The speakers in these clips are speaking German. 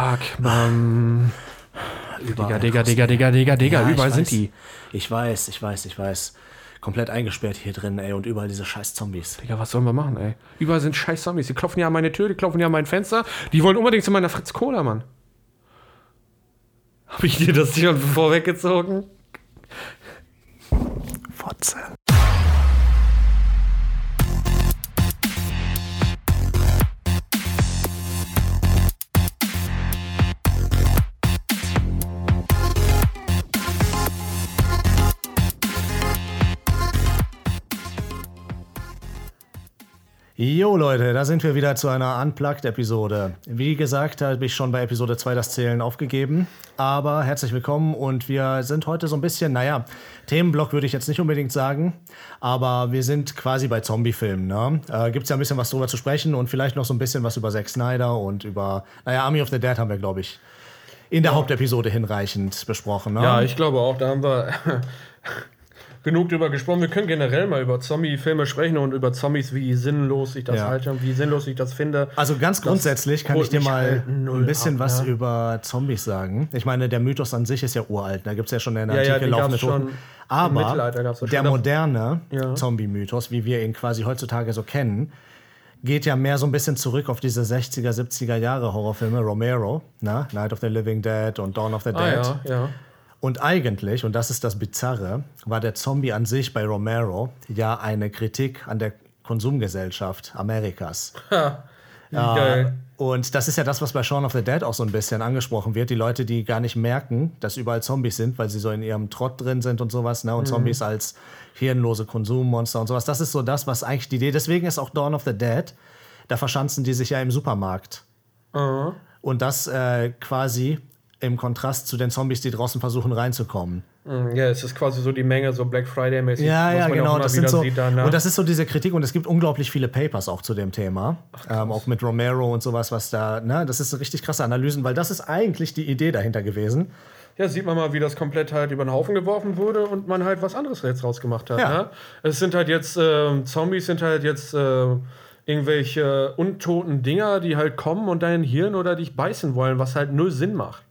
fuck, Mann. Digga, Digga, Digga, Digga, Digga, Digga, Ja, überall sind weiß. die. Ich weiß, ich weiß, ich weiß. Komplett eingesperrt hier drin, ey, und überall diese scheiß Zombies. Digga, was sollen wir machen, ey? Überall sind scheiß Zombies. Die klopfen ja an meine Tür, die klopfen ja an mein Fenster. Die wollen unbedingt zu meiner Fritz Cola, Mann. Hab ich dir das schon vorweggezogen? Fotze. Jo Leute, da sind wir wieder zu einer Unplugged-Episode. Wie gesagt, habe ich schon bei Episode 2 das Zählen aufgegeben. Aber herzlich willkommen und wir sind heute so ein bisschen, naja, Themenblock würde ich jetzt nicht unbedingt sagen, aber wir sind quasi bei Zombie-Filmen. Ne? Äh, Gibt es ja ein bisschen was drüber zu sprechen und vielleicht noch so ein bisschen was über Zack Snyder und über, naja, Army of the Dead haben wir, glaube ich, in der Hauptepisode hinreichend besprochen. Ne? Ja, ich glaube auch, da haben wir genug drüber gesprochen. Wir können generell mal über Zombie-Filme sprechen und über Zombies, wie sinnlos ich das Ja. halte und wie sinnlos ich das finde. Also ganz grundsätzlich kann ich dir mal halt ein bisschen ab, was ja. über Zombies sagen. Ich meine, der Mythos an sich ist ja uralt. Da gibt es ja schon in der Ja, ja, Antike die laufende schon. Toten. Aber der moderne Ja. Zombie-Mythos, wie wir ihn quasi heutzutage so kennen, geht ja mehr so ein bisschen zurück auf diese 60er, 70er Jahre Horrorfilme, Romero, ne? Night of the Living Dead und Dawn of the Dead. Ah, ja, ja. Und eigentlich, und das ist das Bizarre, war der Zombie an sich bei Romero ja eine Kritik an der Konsumgesellschaft Amerikas. Ja, Geil. und das ist ja das, was bei Shaun of the Dead auch so ein bisschen angesprochen wird. Die Leute, die gar nicht merken, dass überall Zombies sind, weil sie so in ihrem Trott drin sind und sowas, ne? Und Zombies als hirnlose Konsummonster und sowas. Das ist so das, was eigentlich die Idee. Deswegen ist auch Dawn of the Dead, da verschanzen die sich ja im Supermarkt. Aha. Und das äh, quasi im Kontrast zu den Zombies, die draußen versuchen reinzukommen. Mm, Ja, es ist quasi so die Menge, so Black Friday-mäßig. Ja, ja, genau. Das sind so, sieht dann, ne? und das ist so diese Kritik und es gibt unglaublich viele Papers auch zu dem Thema, ähm, auch mit Romero und sowas, was da, ne, das ist so richtig krasse Analysen, weil das ist eigentlich die Idee dahinter gewesen. Ja, sieht man mal, wie das komplett halt über den Haufen geworfen wurde und man halt was anderes jetzt rausgemacht hat. Ja. Ne? Es sind halt jetzt, ähm, Zombies sind halt jetzt äh, irgendwelche untoten Dinger, die halt kommen und dein Hirn oder dich beißen wollen, was halt null Sinn macht.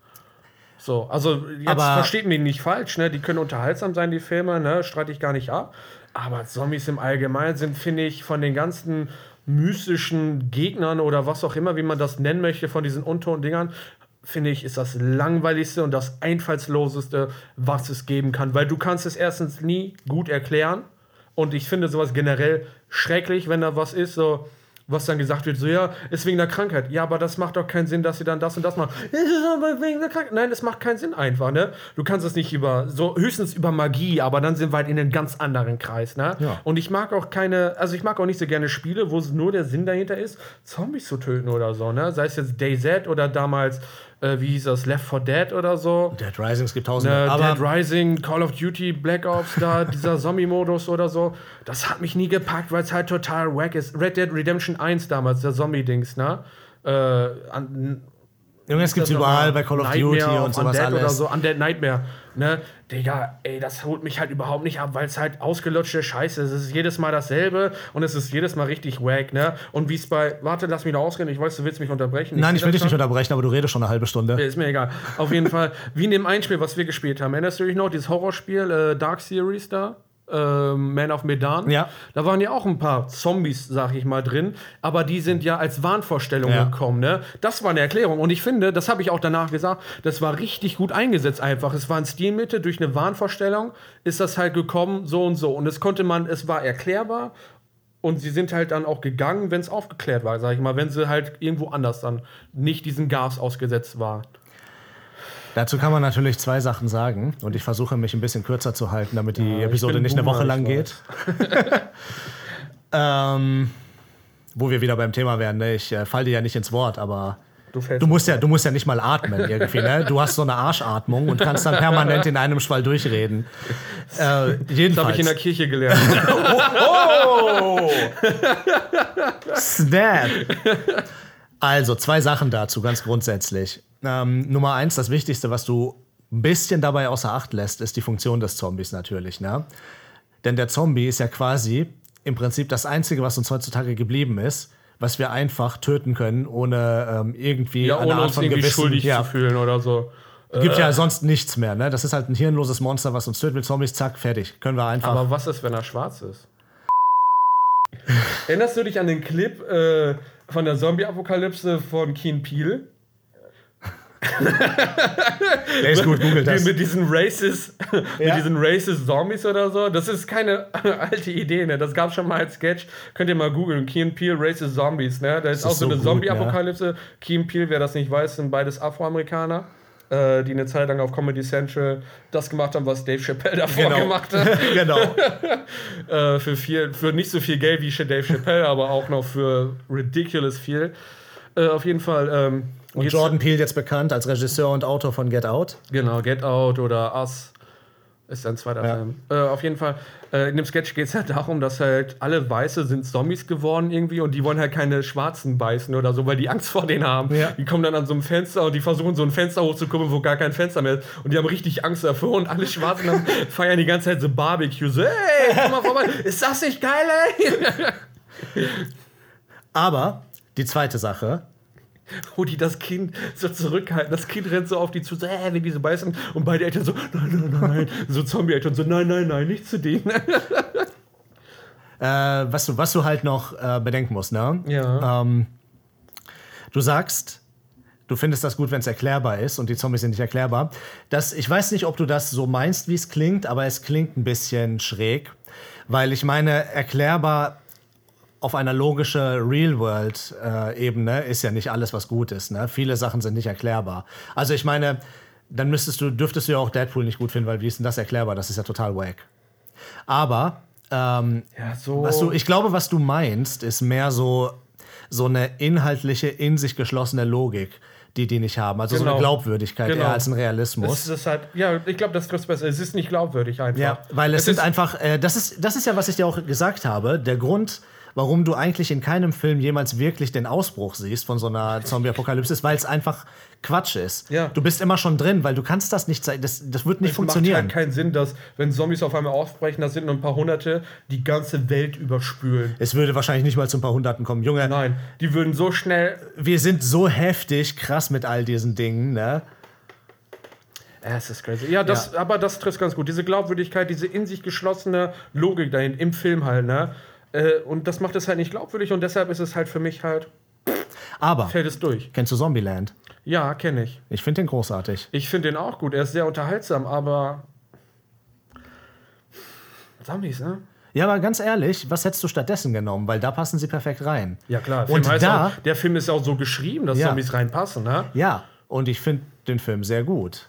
So, also jetzt Aber- versteht mich nicht falsch, ne? Die können unterhaltsam sein, die Filme, ne? Streite ich gar nicht ab. Aber Zombies im Allgemeinen sind, finde ich, von den ganzen mystischen Gegnern oder was auch immer, wie man das nennen möchte, von diesen untoten Dingern, finde ich, ist das langweiligste und das einfallsloseste, was es geben kann. Weil du kannst es erstens nie gut erklären. Und ich finde sowas generell schrecklich, wenn da was ist, so was dann gesagt wird, so ja, ist wegen der Krankheit. Ja, aber das macht doch keinen Sinn, dass sie dann das und das machen. Es ist aber wegen der Krankheit. Nein, es macht keinen Sinn einfach, ne? Du kannst es nicht über, so höchstens über Magie, aber dann sind wir halt in einem ganz anderen Kreis, ne? Ja. Und ich mag auch keine, also ich mag auch nicht so gerne Spiele, wo es nur der Sinn dahinter ist, Zombies zu töten oder so, ne? Sei es jetzt DayZ oder damals, äh, wie hieß das, Left 4 Dead oder so. Dead Rising, es gibt tausende. Ne, aber Dead Rising, Call of Duty, Black Ops, da, dieser Zombie-Modus oder so, das hat mich nie gepackt, weil es halt total wack ist. Red Dead Redemption 1 damals, der Zombie-Dings, ne? Äh, an, Junge, es gibt das überall bei Call of Nightmare Duty und sowas Undead alles. oder so, Undead Nightmare, ne? Digga, ey, das holt mich halt überhaupt nicht ab, weil es halt ausgelutschte Scheiße ist. Es ist jedes Mal dasselbe und es ist jedes Mal richtig wack, ne? Und wie es bei, warte, lass mich da ausreden, ich weiß, du willst mich unterbrechen. Nein, seh ich will dich nicht unterbrechen, aber du redest schon eine halbe Stunde. Ist mir egal. Auf jeden Fall, wie in dem Einspiel, was wir gespielt haben. Erinnerst du dich noch, dieses Horrorspiel äh, Dark Series da? Ähm, Man of Medan. Ja. Da waren ja auch ein paar Zombies, sag ich mal, drin. Aber die sind ja als Wahnvorstellung Ja. gekommen. Ne? Das war eine Erklärung. Und ich finde, das habe ich auch danach gesagt, das war richtig gut eingesetzt einfach. Es war ein Stilmittel, durch eine Wahnvorstellung ist das halt gekommen, so und so. Und es konnte man, es war erklärbar. Und sie sind halt dann auch gegangen, wenn es aufgeklärt war, sag ich mal, wenn sie halt irgendwo anders dann nicht diesem Gas ausgesetzt war. Dazu kann man natürlich zwei Sachen sagen und ich versuche mich ein bisschen kürzer zu halten, damit die ich Episode nicht eine Boomer, Woche lang geht. ähm, wo wir wieder beim Thema wären, ne? ich äh, fall dir ja nicht ins Wort, aber Du du musst ja, du musst ja nicht mal atmen irgendwie, ne? Du hast so eine Arschatmung und kannst dann permanent in einem Schwall durchreden. Äh, Das habe jedenfalls. ich in der Kirche gelernt. Oh! Snap! Also, zwei Sachen dazu, ganz grundsätzlich. Ähm, Nummer eins, das Wichtigste, was du ein bisschen dabei außer Acht lässt, ist die Funktion des Zombies natürlich. Ne? Denn der Zombie ist ja quasi im Prinzip das Einzige, was uns heutzutage geblieben ist, was wir einfach töten können, ohne ähm, irgendwie Ja, ohne Art uns von irgendwie Gewissen. schuldig ja. zu fühlen oder so. Gibt ja sonst nichts mehr, ne? Das ist halt ein hirnloses Monster, was uns tötet mit Zombies, zack, fertig. Können wir einfach. Aber was ist, wenn er schwarz ist? Erinnerst du dich an den Clip äh, von der Zombie-Apokalypse von Keen Peel? Der ist gut, googelt das. Mit diesen Racist, Ja. mit diesen Racist Zombies oder so. Das ist keine alte Idee, ne? Das gab schon mal als Sketch. Könnt ihr mal googeln. Keen Peel Racist Zombies, ne? Da ist, ist auch so so eine ne? Zombie-Apokalypse. Keen Peel, wer das nicht weiß, sind beides Afroamerikaner. Äh, Die eine Zeit lang auf Comedy Central das gemacht haben, was Dave Chappelle davor Genau. gemacht hat. genau. äh, für, viel, für nicht so viel Geld wie Dave Chappelle, aber auch noch für ridiculous viel. Äh, auf jeden Fall. Ähm, Und Jordan Peele jetzt bekannt als Regisseur und Autor von Get Out. Genau, Get Out oder Us ist ein zweiter Ja. Film. Äh, auf jeden Fall, äh, in dem Sketch geht es halt darum, dass halt alle Weiße sind Zombies geworden irgendwie und die wollen halt keine Schwarzen beißen oder so, weil die Angst vor denen haben. Ja. Die kommen dann an so einem Fenster und die versuchen so ein Fenster hochzukommen, wo gar kein Fenster mehr ist. Und die haben richtig Angst davor und alle Schwarzen dann feiern die ganze Zeit so Barbecue. So, hey, komm mal vorbei. Ist das nicht geil, ey? Aber die zweite Sache, wo die das Kind so zurückhalten. Das Kind rennt so auf die zu, so, äh, wenn die so beißen. Und beide Eltern so, nein, nein, nein. So Zombie-Eltern so, nein, nein, nein, nicht zu denen. äh, was, du, was du halt noch äh, bedenken musst, ne? Ja. Ähm, du sagst, du findest das gut, wenn es erklärbar ist und die Zombies sind nicht erklärbar. Das, ich weiß nicht, ob du das so meinst, wie es klingt, aber es klingt ein bisschen schräg, weil ich meine, erklärbar auf einer logischen Real-World-Ebene ist ja nicht alles, was gut ist. Ne? Viele Sachen sind nicht erklärbar. Also ich meine, dann müsstest du, dürftest du ja auch Deadpool nicht gut finden, weil wie ist denn das erklärbar? Das ist ja total wack. Aber ähm, Ja, so. was du, ich glaube, was du meinst, ist mehr so, so eine inhaltliche, in sich geschlossene Logik, die die nicht haben. Also so Genau. eine Glaubwürdigkeit Genau. eher als ein es Realismus. ist halt, ja, ich glaube, das trifft besser. Es ist nicht glaubwürdig einfach. Ja, weil es, sind ist, einfach, äh, das, ist, das ist ja, was ich dir auch gesagt habe, der Grund, warum du eigentlich in keinem Film jemals wirklich den Ausbruch siehst von so einer Zombie-Apokalypse, ist, weil es einfach Quatsch ist. Ja. Du bist immer schon drin, weil du kannst das nicht zeigen, das, das wird nicht es funktionieren. macht halt keinen Sinn, dass, wenn Zombies auf einmal aufbrechen, das sind nur ein paar Hunderte, die ganze Welt überspülen. es würde wahrscheinlich nicht mal zu ein paar Hunderten kommen. Junge, Nein, die würden so schnell. wir sind so heftig krass mit all diesen Dingen, ne? Ja, es ist crazy. Ja, das, aber das trifft ganz gut. Diese Glaubwürdigkeit, diese in sich geschlossene Logik dahin, im Film halt, ne? Äh, Und das macht es halt nicht glaubwürdig und deshalb ist es halt für mich halt, Aber, fällt es durch. kennst du Zombieland? Ja, kenne ich. Ich finde den großartig. Ich finde den auch gut. Er ist sehr unterhaltsam, aber. Zombies, ne? Ja, aber ganz ehrlich, was hättest du stattdessen genommen? Weil da passen sie perfekt rein. Ja, klar. Der Und Film da- auch, der Film ist auch so geschrieben, dass Ja. Zombies reinpassen, ne? Ja, und ich finde den Film sehr gut.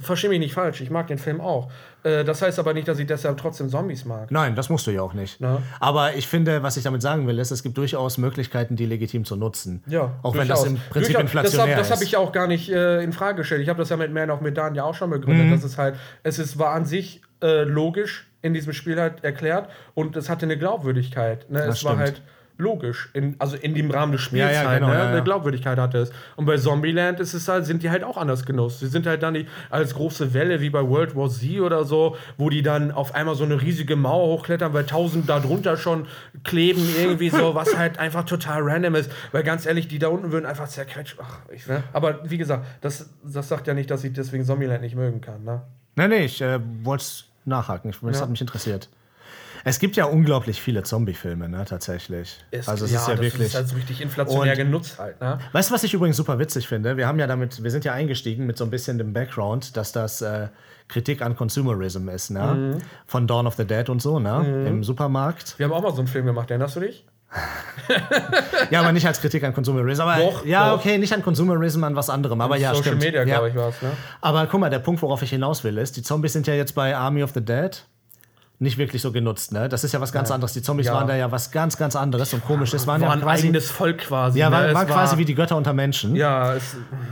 Versteh mich nicht falsch, ich mag den Film auch. Äh, das heißt aber nicht, dass ich deshalb trotzdem Zombies mag. Nein, das musst du ja auch nicht. Ja. Aber ich finde, was ich damit sagen will, ist, es gibt durchaus Möglichkeiten, die legitim zu nutzen. Ja, Auch wenn das durchaus. im Prinzip Durchaus. inflationär das hab, Das habe ist. ich auch gar nicht äh, in Frage gestellt. Ich habe das ja mit Man of Medan ja auch schon begründet. Mhm. Das ist halt, es ist, war an sich äh, logisch in diesem Spiel halt erklärt und es hatte eine Glaubwürdigkeit. Ne? Es war stimmt. halt logisch, in, also in dem Rahmen des Spiels Ja, ja, halt, genau, ne? ja, eine Glaubwürdigkeit hatte es. Und bei Zombieland ist es halt, sind die halt auch anders genutzt. Sie sind halt dann nicht als große Welle wie bei World War Z oder so, wo die dann auf einmal so eine riesige Mauer hochklettern, weil tausend da drunter schon kleben irgendwie so, was halt einfach total random ist. Weil ganz ehrlich, die da unten würden einfach zerquetscht. Ach, ich, ne? Aber wie gesagt, das, das sagt ja nicht, dass ich deswegen Zombieland nicht mögen kann. Ne? Nein, nee, ich äh, wollte es nachhaken. Das Ja. hat mich interessiert. Es gibt ja unglaublich viele Zombie-Filme, ne, tatsächlich. also es ist ja das wirklich. ist halt so richtig inflationär Und- genutzt halt. Ne? Weißt du, was ich übrigens super witzig finde? Wir haben ja damit, wir sind ja eingestiegen mit so ein bisschen dem Background, dass das äh, Kritik an Consumerism ist, ne? Mhm. Von Dawn of the Dead und so, ne? Im Supermarkt. Wir haben auch mal so einen Film gemacht, erinnerst du dich? Ja, aber nicht als Kritik an Consumerism. Aber Doch, ja, doch. okay, nicht an Consumerism, an was anderem. Aber ja, Social stimmt. Media, ja. glaube ich, war es. Ne? Aber guck mal, der Punkt, worauf ich hinaus will, ist, die Zombies sind ja jetzt bei Army of the Dead nicht wirklich so genutzt, ne? Das ist ja was ganz anderes. Die Zombies Ja. waren da ja was ganz, ganz anderes und komisches. Waren War ja ein quasi, eigenes Volk quasi. ja, ne? waren, waren quasi war- wie die Götter unter Menschen. Ja,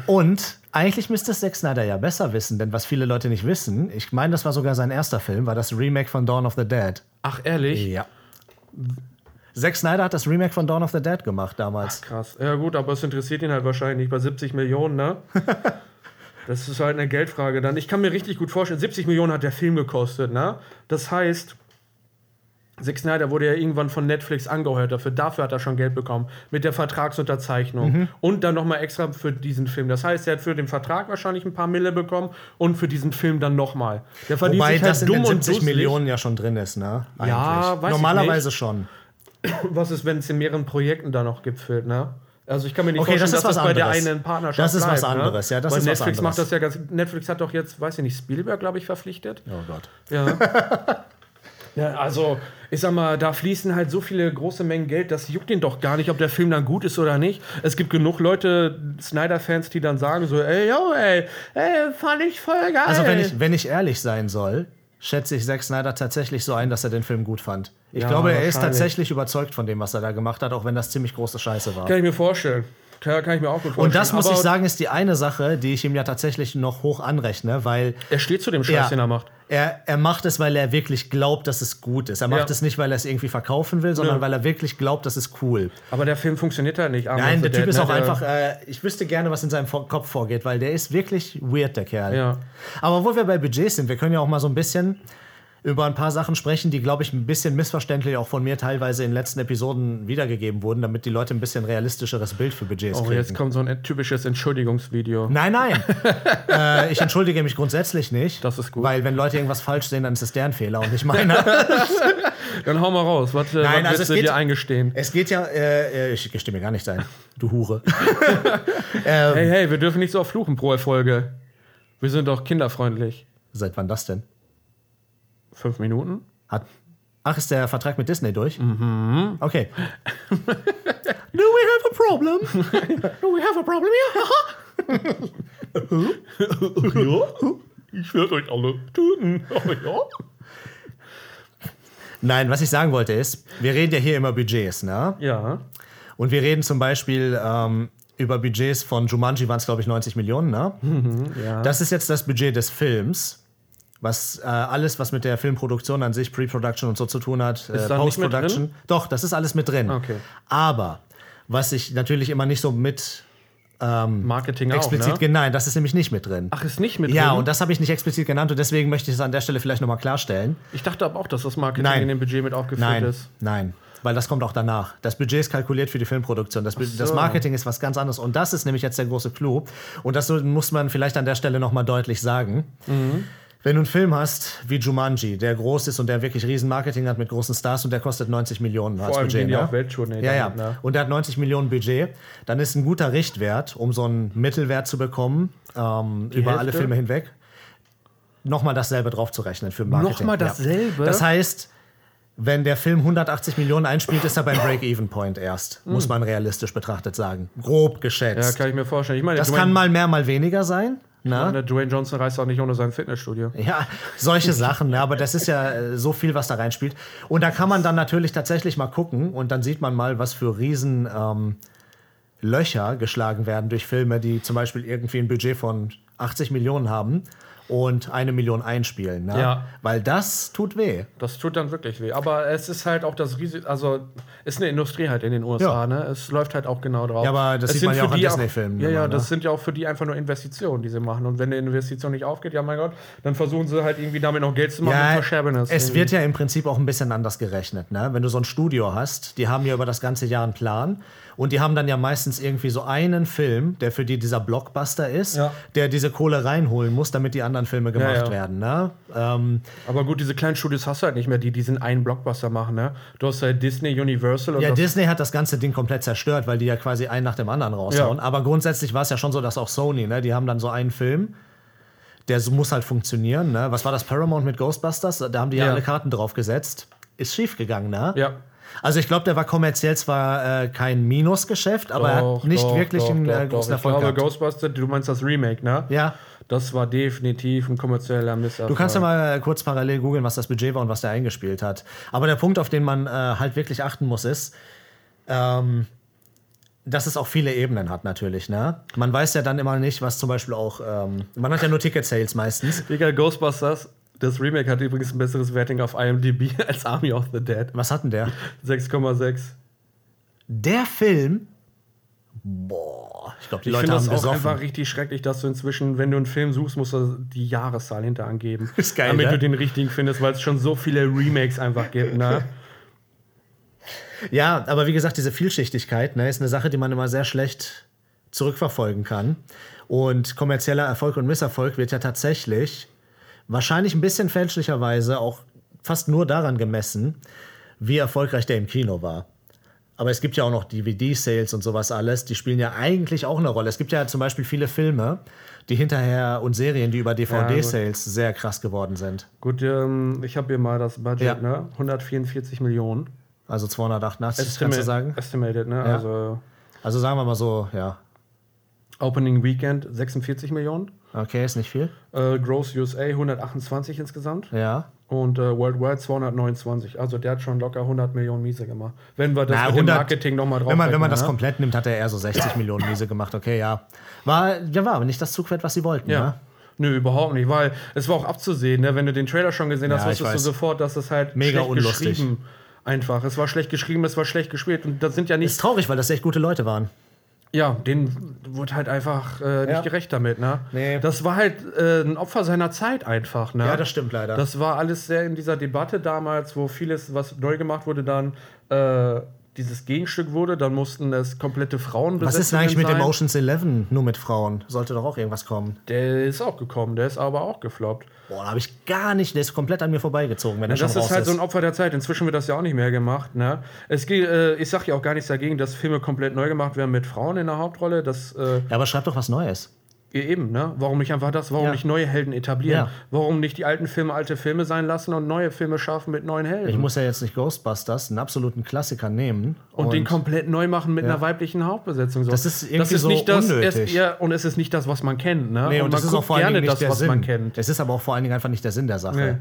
Und eigentlich müsste es Zack Snyder ja besser wissen, denn was viele Leute nicht wissen, ich meine, das war sogar sein erster Film, war das Remake von Dawn of the Dead. ach ehrlich? Ja. Zack Snyder hat das Remake von Dawn of the Dead gemacht damals. Krass. Ja gut, aber es interessiert ihn halt wahrscheinlich nicht bei 70 Millionen, ne? das ist halt eine Geldfrage dann. Ich kann mir richtig gut vorstellen, 70 Millionen hat der Film gekostet, ne? Das heißt, Zack Snyder wurde ja irgendwann von Netflix angeheuert dafür. Dafür hat er schon Geld bekommen. Mit der Vertragsunterzeichnung. Mhm. Und dann nochmal extra für diesen Film. Das heißt, er hat für den Vertrag wahrscheinlich ein paar Mille bekommen und für diesen Film dann nochmal. Der verdient Wobei sich halt das in dumm den und 70 dusselig. Millionen ja schon drin ist, ne? Ja, weiß ich Normalerweise schon. Was ist, wenn es in mehreren Projekten da noch gipfelt, ne? Also ich kann mir nicht Okay, vorstellen, das dass das was bei der einen Partnerschaft Das ist was bleibt, anderes, ne? ja, das Weil ist was Netflix macht anderes. das ja ganz. Netflix hat doch jetzt, weiß ich nicht, Spielberg, glaube ich, verpflichtet. Oh Gott. Ja. ja, also, ich sag mal, da fließen halt so viele große Mengen Geld, das juckt ihn doch gar nicht, ob der Film dann gut ist oder nicht. Es gibt genug Leute, Snyder-Fans, die dann sagen so, ey, yo, ey, ey, fand ich voll geil. Also, wenn ich, wenn ich ehrlich sein soll, schätze ich Zack Snyder tatsächlich so ein, dass er den Film gut fand. Ich Ja, glaube, er ist tatsächlich überzeugt von dem, was er da gemacht hat, auch wenn das ziemlich große Scheiße war. Kann ich mir vorstellen. Kann, kann ich mir auch gut vorstellen. Und das muss Aber ich sagen, ist die eine Sache, die ich ihm ja tatsächlich noch hoch anrechne, weil Er steht zu dem Scheiß, Ja. den er macht. er, er macht es, weil er wirklich glaubt, dass es gut ist. Er macht Ja. es nicht, weil er es irgendwie verkaufen will, sondern Nö. weil er wirklich glaubt, das ist cool. Aber der Film funktioniert halt nicht. Arm Nein, der Typ Dead, ist auch Der- einfach, äh, ich wüsste gerne, was in seinem Kopf vorgeht, weil der ist wirklich weird, der Kerl. Ja. Aber wo wir bei Budgets sind, wir können ja auch mal so ein bisschen über ein paar Sachen sprechen, die, glaube ich, ein bisschen missverständlich auch von mir teilweise in den letzten Episoden wiedergegeben wurden, damit die Leute ein bisschen realistischeres Bild für Budgets Oh, kriegen. jetzt kommt so ein typisches Entschuldigungsvideo. Nein, nein. äh, ich entschuldige mich grundsätzlich nicht. Das ist gut. Weil wenn Leute irgendwas falsch sehen, dann ist es deren Fehler und nicht meiner. Dann hau mal raus. Was, äh, Nein, was also willst du dir eingestehen? es geht ja, äh, äh, ich gestehe mir gar nicht ein. Du Hure. Hey, hey, wir dürfen nicht so oft fluchen pro Erfolge. Wir sind doch kinderfreundlich. Seit wann das denn? Fünf Minuten? Hat, ach, ist der Vertrag mit Disney durch? Mhm. Okay. Do we have a problem? Do we have a problem here? ja? Ich werde euch alle töten. Oh, ja? Nein, was ich sagen wollte ist, wir reden ja hier immer Budgets, ne? Ja. Und wir reden zum Beispiel ähm, über Budgets von Jumanji, waren es glaube ich 90 Millionen, ne? ja. Das ist jetzt das Budget des Films. Was äh, alles, was mit der Filmproduktion an sich, Pre-Production und so zu tun hat, äh, Post-Production. Doch, das ist alles mit drin. Okay. Aber was ich natürlich immer nicht so mit Marketing auch, explizit ne? Nein, das ist nämlich nicht mit drin. Ach, ist nicht mit ja, drin? und das habe ich nicht explizit genannt und deswegen möchte ich es an der Stelle vielleicht nochmal klarstellen. Ich dachte aber auch, dass das Marketing Nein. in dem Budget mit aufgeführt Nein, ist. nein, weil das kommt auch danach. Das Budget ist kalkuliert für die Filmproduktion. Das, so. das Marketing ist was ganz anderes und das ist nämlich jetzt der große Clou. Und das muss man vielleicht an der Stelle nochmal deutlich sagen. Mhm. Wenn du einen Film hast wie Jumanji, der groß ist und der wirklich riesen Marketing hat mit großen Stars und der kostet 90 Millionen als Vor allem Budget. gehen ne? auf Welttournee Ja, ja. ne? Und der hat 90 Millionen Budget. Dann ist ein guter Richtwert, um so einen Mittelwert zu bekommen, ähm, über alle Hälfte? Filme hinweg, nochmal dasselbe draufzurechnen für Marketing. Nochmal dasselbe? Ja. Das heißt, wenn der Film 180 Millionen einspielt, ist er beim Break-Even-Point erst, muss man realistisch betrachtet sagen. Grob Ja, geschätzt. kann ich mir vorstellen. Ich meine, das kann mal mehr, mal weniger sein. Ne? der Dwayne Johnson reist auch nicht ohne sein Fitnessstudio. Ja, solche Sachen, ne? aber das ist ja äh, so viel, was da reinspielt. Und da kann man dann natürlich tatsächlich mal gucken und dann sieht man mal, was für riesen ähm, Löcher geschlagen werden durch Filme, die zum Beispiel irgendwie ein Budget von 80 Millionen haben und eine Million einspielen. Ne? Ja. Weil das tut weh. Das tut dann wirklich weh. Aber es ist halt auch das Risiko, also ist eine Industrie halt in den USA, Ja. ne? Es läuft halt auch genau drauf. Ja, aber das es sieht man sind ja auch an die Disney-Filmen Ja, ja, ne? das sind ja auch für die einfach nur Investitionen, die sie machen. Und wenn eine Investition nicht aufgeht, ja mein Gott, dann versuchen sie halt irgendwie damit noch Geld zu machen und verscherben es. es irgendwie. wird ja im Prinzip auch ein bisschen anders gerechnet. Ne? Wenn du so ein Studio hast, die haben ja über das ganze Jahr einen Plan und die haben dann ja meistens irgendwie so einen Film, der für die dieser Blockbuster ist, Ja. der diese Kohle reinholen muss, damit die anderen Filme gemacht Ja, ja. werden. Ne? Ähm, Aber gut, diese kleinen Studios hast du halt nicht mehr, die diesen einen Blockbuster machen, ne? Du hast halt Disney, Universal und ja, Disney hat das ganze Ding komplett zerstört, weil die ja quasi einen nach dem anderen raushauen. Aber grundsätzlich war es ja schon so, dass auch Sony, ne, die haben dann so einen Film, der muss halt funktionieren. Ne? Was war das Paramount mit Ghostbusters? Da haben die ja, Ja. alle Karten drauf gesetzt. Ist schief gegangen, ne? ja. Also ich glaube, der war kommerziell zwar äh, kein Minusgeschäft, aber er hat nicht doch, wirklich doch, einen äh, großen doch. Ich Erfolg glaube, gehabt. Ghostbuster, du meinst das Remake, ne? Ja, Das war definitiv ein kommerzieller Misserfolg. du kannst ja mal äh, kurz parallel googeln, was das Budget war und was der eingespielt hat. Aber der Punkt, auf den man äh, halt wirklich achten muss, ist, ähm, dass es auch viele Ebenen hat natürlich. Ne? Man weiß ja dann immer nicht, was zum Beispiel auch, ähm, man hat ja nur Ticket-Sales meistens. Digga, Ghostbusters, das Remake hat übrigens ein besseres Rating auf IMDb als Army of the Dead. Was hat denn der? 6,6. Der Film, boah, ich glaube, die Ich Leute finde haben das auch einfach richtig schrecklich, dass du inzwischen, wenn du einen Film suchst, musst du die Jahreszahl hinter angeben. Ist geil, Damit ne? du den richtigen findest, weil es schon so viele Remakes einfach gibt, ne? Ja, aber wie gesagt, diese Vielschichtigkeit ne, ist eine Sache, die man immer sehr schlecht zurückverfolgen kann. Und kommerzieller Erfolg und Misserfolg wird ja tatsächlich wahrscheinlich ein bisschen fälschlicherweise auch fast nur daran gemessen, wie erfolgreich der im Kino war. Aber es gibt ja auch noch DVD-Sales und sowas alles, die spielen ja eigentlich auch eine Rolle. Es gibt ja zum Beispiel viele Filme, die hinterher und Serien, die über DVD-Sales sehr krass geworden sind. Gut, ähm, ich habe hier mal das Budget, Ja. ne? 144 Millionen. Also 288, kannst du sagen? Estimated, ne? Ja. Also Also sagen wir mal so, ja. Opening Weekend 46 Millionen. Okay, ist nicht viel. Äh, Gross USA 128 insgesamt. Ja. Und äh, Worldwide 229. Also der hat schon locker 100 Millionen Miese gemacht. Wenn wir das Na, mit dem 100 Marketing nochmal drauf Wenn man, wenn man rechnen, das ne? komplett nimmt, hat er eher so 60 Millionen Miese gemacht. Okay, ja. War, ja, war aber nicht das Zugpferd, was sie wollten. Ja. Ne? Nö, überhaupt nicht, weil es war auch abzusehen, ne? wenn du den Trailer schon gesehen hast, Ja, wusstest du sofort, dass es halt Mega schlecht unlustig. geschrieben einfach. Es war schlecht geschrieben, es war schlecht gespielt und das sind ja nicht Ist traurig, weil das echt gute Leute waren. Ja, denen wurde halt einfach äh, nicht Ja. gerecht damit, ne? Nee. Das war halt äh, ein Opfer seiner Zeit einfach, ne? Ja, das stimmt leider. Das war alles sehr in dieser Debatte damals, wo vieles, was neu gemacht wurde, dann äh, dieses Gegenstück wurde. Dann mussten es komplette Frauen was ist denn eigentlich mit sein. dem Oceans 11 nur mit Frauen? Sollte doch auch irgendwas kommen. Der ist auch gekommen, der ist aber auch gefloppt. Boah, da habe ich gar nicht, der ist komplett an mir vorbeigezogen, wenn er schon Das raus ist halt ist. so ein Opfer der Zeit. Inzwischen wird das ja auch nicht mehr gemacht. Ne? Es äh, ich sage ja auch gar nichts dagegen, dass Filme komplett neu gemacht werden mit Frauen in der Hauptrolle. Das äh, ja, aber schreib doch was Neues. Eben, ne? Warum nicht einfach das? Warum Ja. nicht neue Helden etablieren? Ja. Warum nicht die alten Filme alte Filme sein lassen und neue Filme schaffen mit neuen Helden? Ich muss ja jetzt nicht Ghostbusters, einen absoluten Klassiker, nehmen. und, den komplett neu machen mit einer weiblichen Hauptbesetzung. So. Das ist irgendwie so nicht das, unnötig. Es, ja, und es ist nicht das, was man kennt. Ne? Nee, und, man das ist auch vor allen Dingen nicht das, der was Sinn. man kennt. Es ist aber auch vor allen Dingen einfach nicht der Sinn der Sache. Nee.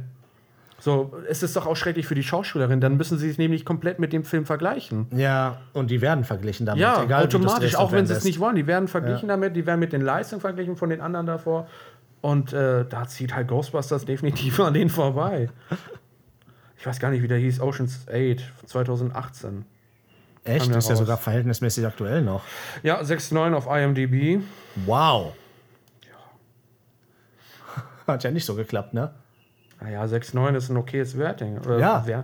So, es ist doch auch schrecklich für die Schauspielerin. Dann müssen sie sich nämlich komplett mit dem Film vergleichen. Ja, und die werden verglichen damit. Ja, egal, automatisch, auch wenn sie es nicht wollen. Die werden verglichen damit, die werden mit den Leistungen verglichen von den anderen davor. Und äh, da zieht halt Ghostbusters definitiv an denen vorbei. Ich weiß gar nicht, wie der hieß, Oceans 8 2018. Echt? der ist ja sogar verhältnismäßig aktuell noch. Ja, 6,9 auf IMDb. Wow. Hat ja nicht so geklappt, ne? Naja, 6,9 ist ein okayes Werting. Äh, Ja. Wer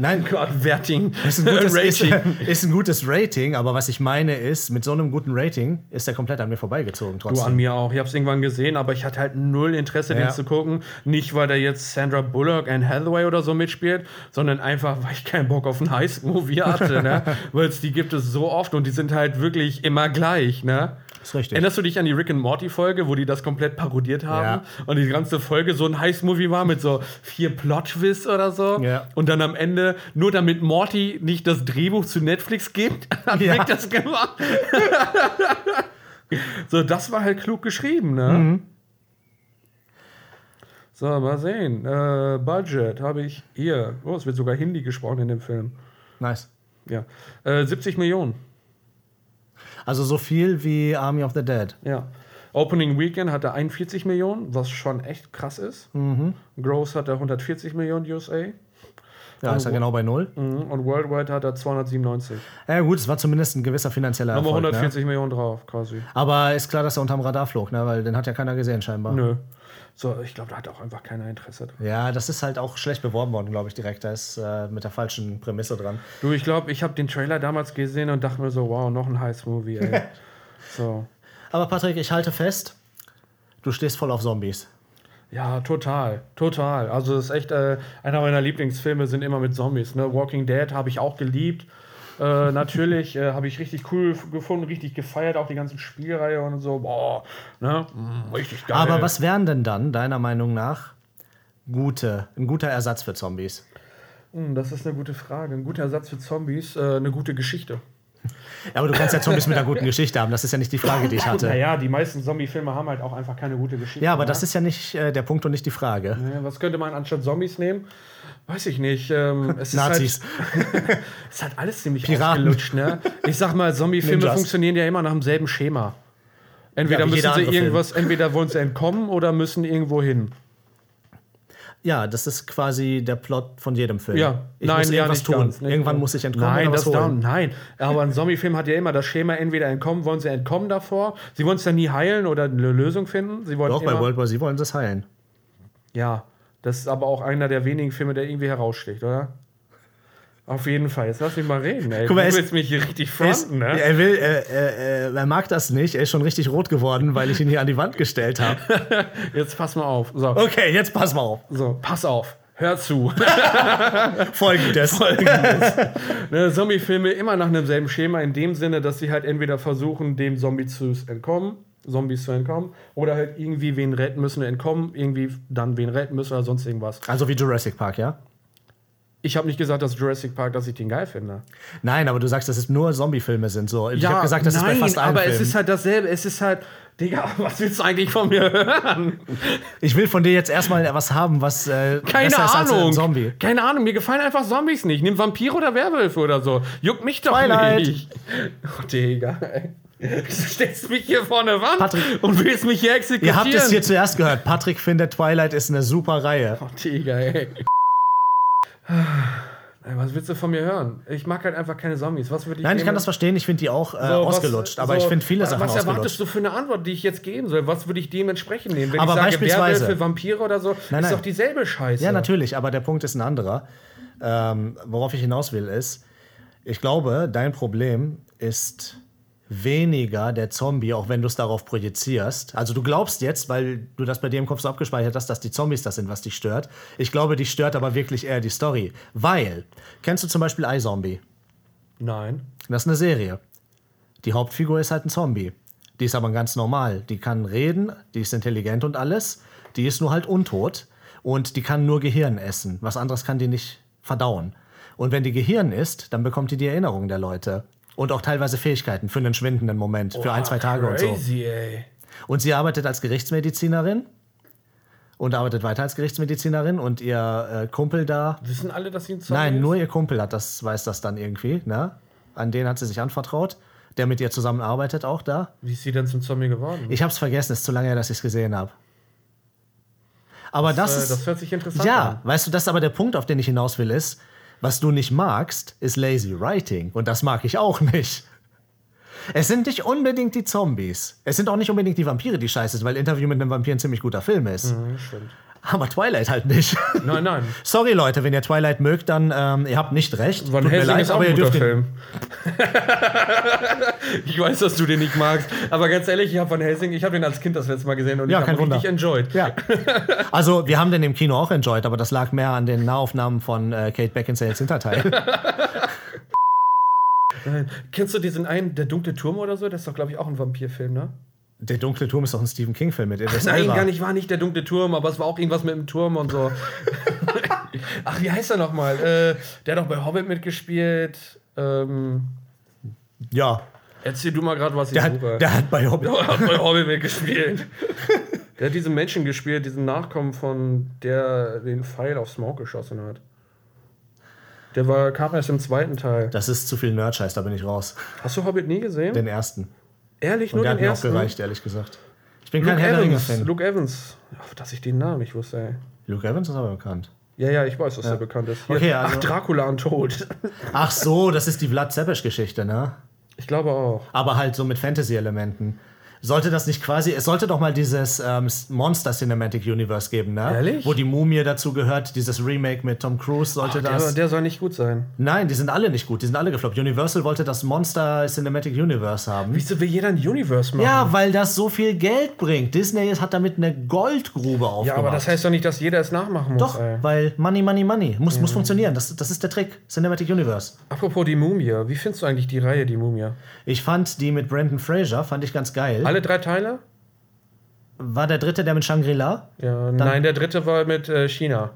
Nein, Gott, Werting. ist ein, gutes, ist, Rating. ist ein gutes Rating, aber was ich meine ist, mit so einem guten Rating ist er komplett an mir vorbeigezogen Du trotzdem. an mir auch. Ich habe es irgendwann gesehen, aber ich hatte halt null Interesse, Ja. den zu gucken. Nicht, weil da jetzt Sandra Bullock und Hathaway oder so mitspielt, sondern einfach, weil ich keinen Bock auf einen Heist-Movie hatte. ne? Weil die gibt es so oft und die sind halt wirklich immer gleich. Ne? Ist richtig. Erinnerst du dich an die Rick and Morty Folge, wo die das komplett parodiert haben? Ja. Und die ganze Folge so ein Heist-Movie war mit so vier Plot-Twists oder so. Ja. Und dann am Ende, nur damit Morty nicht das Drehbuch zu Netflix gibt, hat Ja. Rick das gemacht. so, das war halt klug geschrieben, ne? Mhm. So, mal sehen. Äh, Budget habe ich hier. Oh, es wird sogar Hindi gesprochen in dem Film. Nice. Ja. Äh, 70 Millionen. Also so viel wie Army of the Dead. Ja. Opening Weekend hat er 41 Millionen, was schon echt krass ist. Mhm. Gross hat er 140 Millionen USA. Ja, ist er genau bei null. Mhm. Und Worldwide hat er 297. Ja gut, es war zumindest ein gewisser finanzieller Haben wir Erfolg. Ne? 140 Millionen drauf, quasi. Aber ist klar, dass er unterm Radar flog, ne? weil den hat ja keiner gesehen scheinbar. Nö. So, ich glaube, da hat auch einfach keiner Interesse dran. Ja, das ist halt auch schlecht beworben worden, glaube ich, direkt. Da ist äh, mit der falschen Prämisse dran. Du, ich glaube, ich habe den Trailer damals gesehen und dachte mir so, wow, noch ein Heist-Movie, ey. so. Aber Patrick, ich halte fest, du stehst voll auf Zombies. Ja, total, total. Also das ist echt äh, einer meiner Lieblingsfilme sind immer mit Zombies. Ne? Walking Dead habe ich auch geliebt. Äh, natürlich äh, habe ich richtig cool gefunden, richtig gefeiert, auch die ganzen Spielreihe und so. Boah, ne? Mm, richtig geil. Aber was wären denn dann, deiner Meinung nach, gute, ein guter Ersatz für Zombies? Hm, das ist eine gute Frage. Ein guter Ersatz für Zombies, äh, eine gute Geschichte. Ja, aber du kannst ja Zombies mit einer guten Geschichte haben. Das ist ja nicht die Frage, die ich hatte. Naja, die meisten Zombie-Filme haben halt auch einfach keine gute Geschichte. Ja, aber ne? das ist ja nicht äh, der Punkt und nicht die Frage. Ja, Was könnte man anstatt Zombies nehmen? Weiß ich nicht. Ähm, es Nazis. Ist halt, es ist halt alles ziemlich Piraten. ausgelutscht, ne? Ich sag mal, Zombie-Filme funktionieren ja immer nach demselben Schema. Entweder Ja, müssen sie andere Film. irgendwas, entweder wollen sie entkommen oder müssen irgendwo hin. Ja, das ist quasi der Plot von jedem Film. Ja, ich nein, muss ja, irgendwas tun. ganz, Irgendwann ganz. muss ich entkommen Nein, das da, holen. nein. Aber ein Zombie-Film hat ja immer das Schema, entweder entkommen, wollen sie entkommen davor. Sie wollen es dann nie heilen oder eine Lösung finden. Sie wollen Doch, bei World War Z wollen sie es heilen. Ja, das ist aber auch einer der wenigen Filme, der irgendwie heraussticht, oder? Auf jeden Fall. Jetzt lass mich mal reden, ey. Guck mal, du es- willst mich hier richtig fronten, ne? Er will, äh, äh, er mag das nicht. Er ist schon richtig rot geworden, weil ich ihn hier an die Wand gestellt habe. Jetzt pass mal auf. So, Okay, jetzt pass mal auf. so pass auf. Hör zu. Folgendes. ne, Zombie-Filme immer nach einem selben Schema, in dem Sinne, dass sie halt entweder versuchen, dem Zombie zu entkommen, Zombies zu entkommen, oder halt irgendwie wen retten müssen, entkommen, irgendwie dann wen retten müssen oder sonst irgendwas. Also wie Jurassic Park, ja? Ich habe nicht gesagt, dass Jurassic Park, dass ich den geil finde. Nein, aber du sagst, dass es nur Zombie-Filme sind. So. Ich habe gesagt, das nein, ist bei fast allen aber Filmen. es ist halt dasselbe. Es ist halt, Digga, was willst du eigentlich von mir hören? ich will von dir jetzt erstmal was haben, was äh, Keine besser ist als Ahnung. ein Zombie. Keine Ahnung, mir gefallen einfach Zombies nicht. Nimm Vampire oder Werwölfe oder so. Juckt mich doch Twilight. nicht. Oh, Digga, ey. Du stellst mich hier vor eine Wand Patrick. und willst mich hier exekutieren. Ihr habt es hier zuerst gehört. Patrick findet Twilight ist eine super Reihe. Oh, Digga, ey. Was willst du von mir hören? Ich mag halt einfach keine Zombies. Was würde ich Nein, ich kann das verstehen. Ich finde die auch äh, So, ausgelutscht. aber so, ich finde viele was- Sachen Was erwartest ausgelutscht. du für eine Antwort, die ich jetzt geben soll? Was würde ich dementsprechend nehmen? Wenn Aber ich sage beispielsweise- Werwölfe, Vampire oder so, Nein, ist nein. doch dieselbe Scheiße. Ja, natürlich, aber der Punkt ist ein anderer. Ähm, worauf ich hinaus will, ist, ich glaube, dein Problem ist weniger der Zombie, auch wenn du es darauf projizierst. Also du glaubst jetzt, weil du das bei dir im Kopf so abgespeichert hast, dass die Zombies das sind, was dich stört. Ich glaube, dich stört aber wirklich eher die Story. Weil, kennst du zum Beispiel iZombie? Nein. Das ist eine Serie. Die Hauptfigur ist halt ein Zombie. Die ist aber ganz normal. Die kann reden, die ist intelligent und alles. Die ist nur halt untot und die kann nur Gehirn essen. Was anderes kann die nicht verdauen. Und wenn die Gehirn isst, dann bekommt die die Erinnerung der Leute. Und auch teilweise Fähigkeiten für einen schwindenden Moment, für ein, zwei Tage und so. Crazy, ey. Und sie arbeitet als Gerichtsmedizinerin und arbeitet weiter als Gerichtsmedizinerin und ihr äh, Kumpel da Wissen alle, dass sie ein Zombie Nein, ist? nur ihr Kumpel hat das, weiß das dann irgendwie, ne? An den hat sie sich anvertraut. Der mit ihr zusammenarbeitet auch da. Wie ist sie denn zum Zombie geworden? Ich hab's vergessen, ist zu lange her, dass ich es gesehen habe. Aber das, äh, ist. das hört sich interessant ja, an. weißt du, das ist aber der Punkt, auf den ich hinaus will, ist, was du nicht magst, ist lazy writing. Und das mag ich auch nicht. Es sind nicht unbedingt die Zombies. Es sind auch nicht unbedingt die Vampire, die scheiße sind, weil Interview mit einem Vampir ein ziemlich guter Film ist. Mhm, stimmt. Aber Twilight halt nicht. Nein, nein. Sorry, Leute, wenn ihr Twilight mögt, dann ähm, ihr habt nicht recht. Van Tut Helsing leid, ist auch aber ein guter. Film. ich weiß, dass du den nicht magst, aber ganz ehrlich, ich habe Van Helsing, ich habe den als Kind das letzte Mal gesehen und Ja, ich habe ihn richtig enjoyed. Ja. Also, wir haben den im Kino auch enjoyed, aber das lag mehr an den Nahaufnahmen von äh, Kate Beckinsales Hinterteil. Nein. Kennst du diesen einen, der dunkle Turm oder so? Das ist doch, glaube ich, auch ein Vampirfilm, ne? Der dunkle Turm ist doch ein Stephen King-Film mit Idris Nein, Elba. gar nicht, war nicht der dunkle Turm, aber es war auch irgendwas mit dem Turm und so. Ach, wie heißt er nochmal? Äh, der hat doch bei Hobbit mitgespielt. Ähm, Ja, erzähl du mal gerade, was ich der suche. hat, der hat bei Hobbit. Der hat bei Hobbit mitgespielt. Der hat diesen Menschen gespielt, diesen Nachkommen von der den Pfeil auf Smoke geschossen hat. Der war, kam erst im zweiten Teil. Das ist zu viel Nerd-Scheiß, da bin ich raus. Hast du Hobbit nie gesehen? Den ersten. Ehrlich, Und nur der den hat mir auch ersten? gereicht, ehrlich gesagt. Ich bin Luke kein Herr Evans. Ringe-Fan. Luke Evans. Ach, dass ich den Namen nicht wusste, ey. Luke Evans ist aber bekannt. Ja, ja, ich weiß, dass der bekannt ist. Hier. Okay, also- Ach, Dracula untot. Ach so, das ist die Vlad Zepes-Geschichte, ne? Ich glaube auch. Aber halt so mit Fantasy-Elementen. Sollte das nicht quasi, es sollte doch mal dieses ähm, Monster Cinematic Universe geben, ne? Ehrlich? Wo die Mumie dazu gehört, dieses Remake mit Tom Cruise sollte Der, das. der soll nicht gut sein. Nein, die sind alle nicht gut, die sind alle gefloppt. Universal wollte das Monster Cinematic Universe haben. Wieso will jeder ein Universe machen? Ja, weil das so viel Geld bringt. Disney hat damit eine Goldgrube aufgemacht. Ja, aber das heißt doch nicht, dass jeder es nachmachen muss. Doch, Ey. weil Money, Money, Money. Muss, muss funktionieren. Das, das ist der Trick. Cinematic Universe. Apropos die Mumie. Wie findest du eigentlich die Reihe, die Mumie? Ich fand die mit Brandon Fraser, fand ich ganz geil. Alle drei Teile? War der dritte der mit Shangri-La? Ja, nein, der dritte war mit äh, China.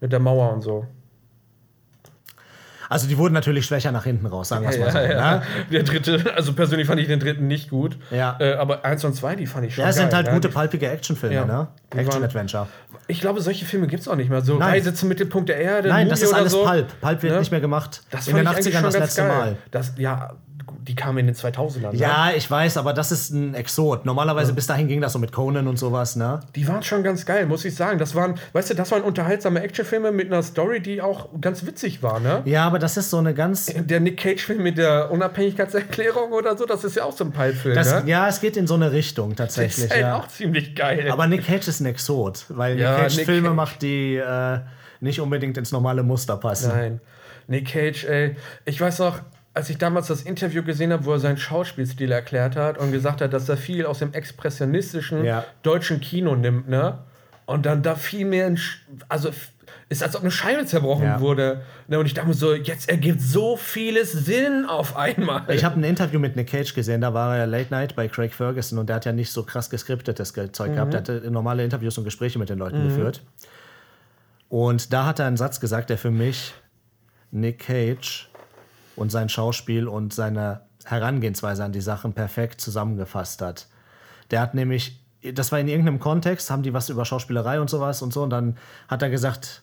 Mit der Mauer und so. Also die wurden natürlich schwächer nach hinten raus, sagen wir es mal so. Ne? Der dritte, also persönlich fand ich den dritten nicht gut. Ja. Äh, aber eins und zwei, die fand ich schon Ja, es sind halt ja. gute, palpige Actionfilme, Ja. ne? Action-Adventure. Ich glaube, solche Filme gibt es auch nicht mehr. So Nein. Reise zum Mittelpunkt der Erde. Nein, Mumie das ist oder alles so. Pulp. Pulp wird Ne? nicht mehr gemacht. Das in den fand ich eigentlich 80ern schon das letzte geil. Mal. Das, ja, die kamen in den 2000ern. Ne? Ja, ich weiß, aber das ist ein Exot. Normalerweise bis dahin ging das so mit Conan und sowas, ne? Die waren schon ganz geil, muss ich sagen. Das waren, weißt du, das waren unterhaltsame Actionfilme mit einer Story, die auch ganz witzig war, ne? Ja, aber das ist so eine ganz. Der Nick Cage-Film mit der Unabhängigkeitserklärung oder so, das ist ja auch so ein Pulp-Film, Das, ne? Ja, es geht in so eine Richtung Das tatsächlich. ist halt ja. auch ziemlich geil. Aber Nick Cage ist ein Exot, weil Ja, Nick Cage Nick Filme Cage. macht, die äh, nicht unbedingt ins normale Muster passen. Nein. Nick Cage, ey. Ich weiß noch, als ich damals das Interview gesehen habe, wo er seinen Schauspielstil erklärt hat und gesagt hat, dass er viel aus dem expressionistischen Ja. deutschen Kino nimmt, ne? Und dann da viel mehr, also ist als ob eine Scheibe zerbrochen Ja. wurde. Ne? Und ich dachte mir so, jetzt ergibt so vieles Sinn auf einmal. Ich habe ein Interview mit Nick Cage gesehen, da war er Late Night bei Craig Ferguson und der hat ja nicht so krass geskriptetes Ge- Zeug gehabt. Der hatte normale Interviews und Gespräche mit den Leuten geführt. Und da hat er einen Satz gesagt, der für mich Nick Cage und sein Schauspiel und seine Herangehensweise an die Sachen perfekt zusammengefasst hat. Der hat nämlich, das war in irgendeinem Kontext, haben die was über Schauspielerei und sowas und so, und dann hat er gesagt,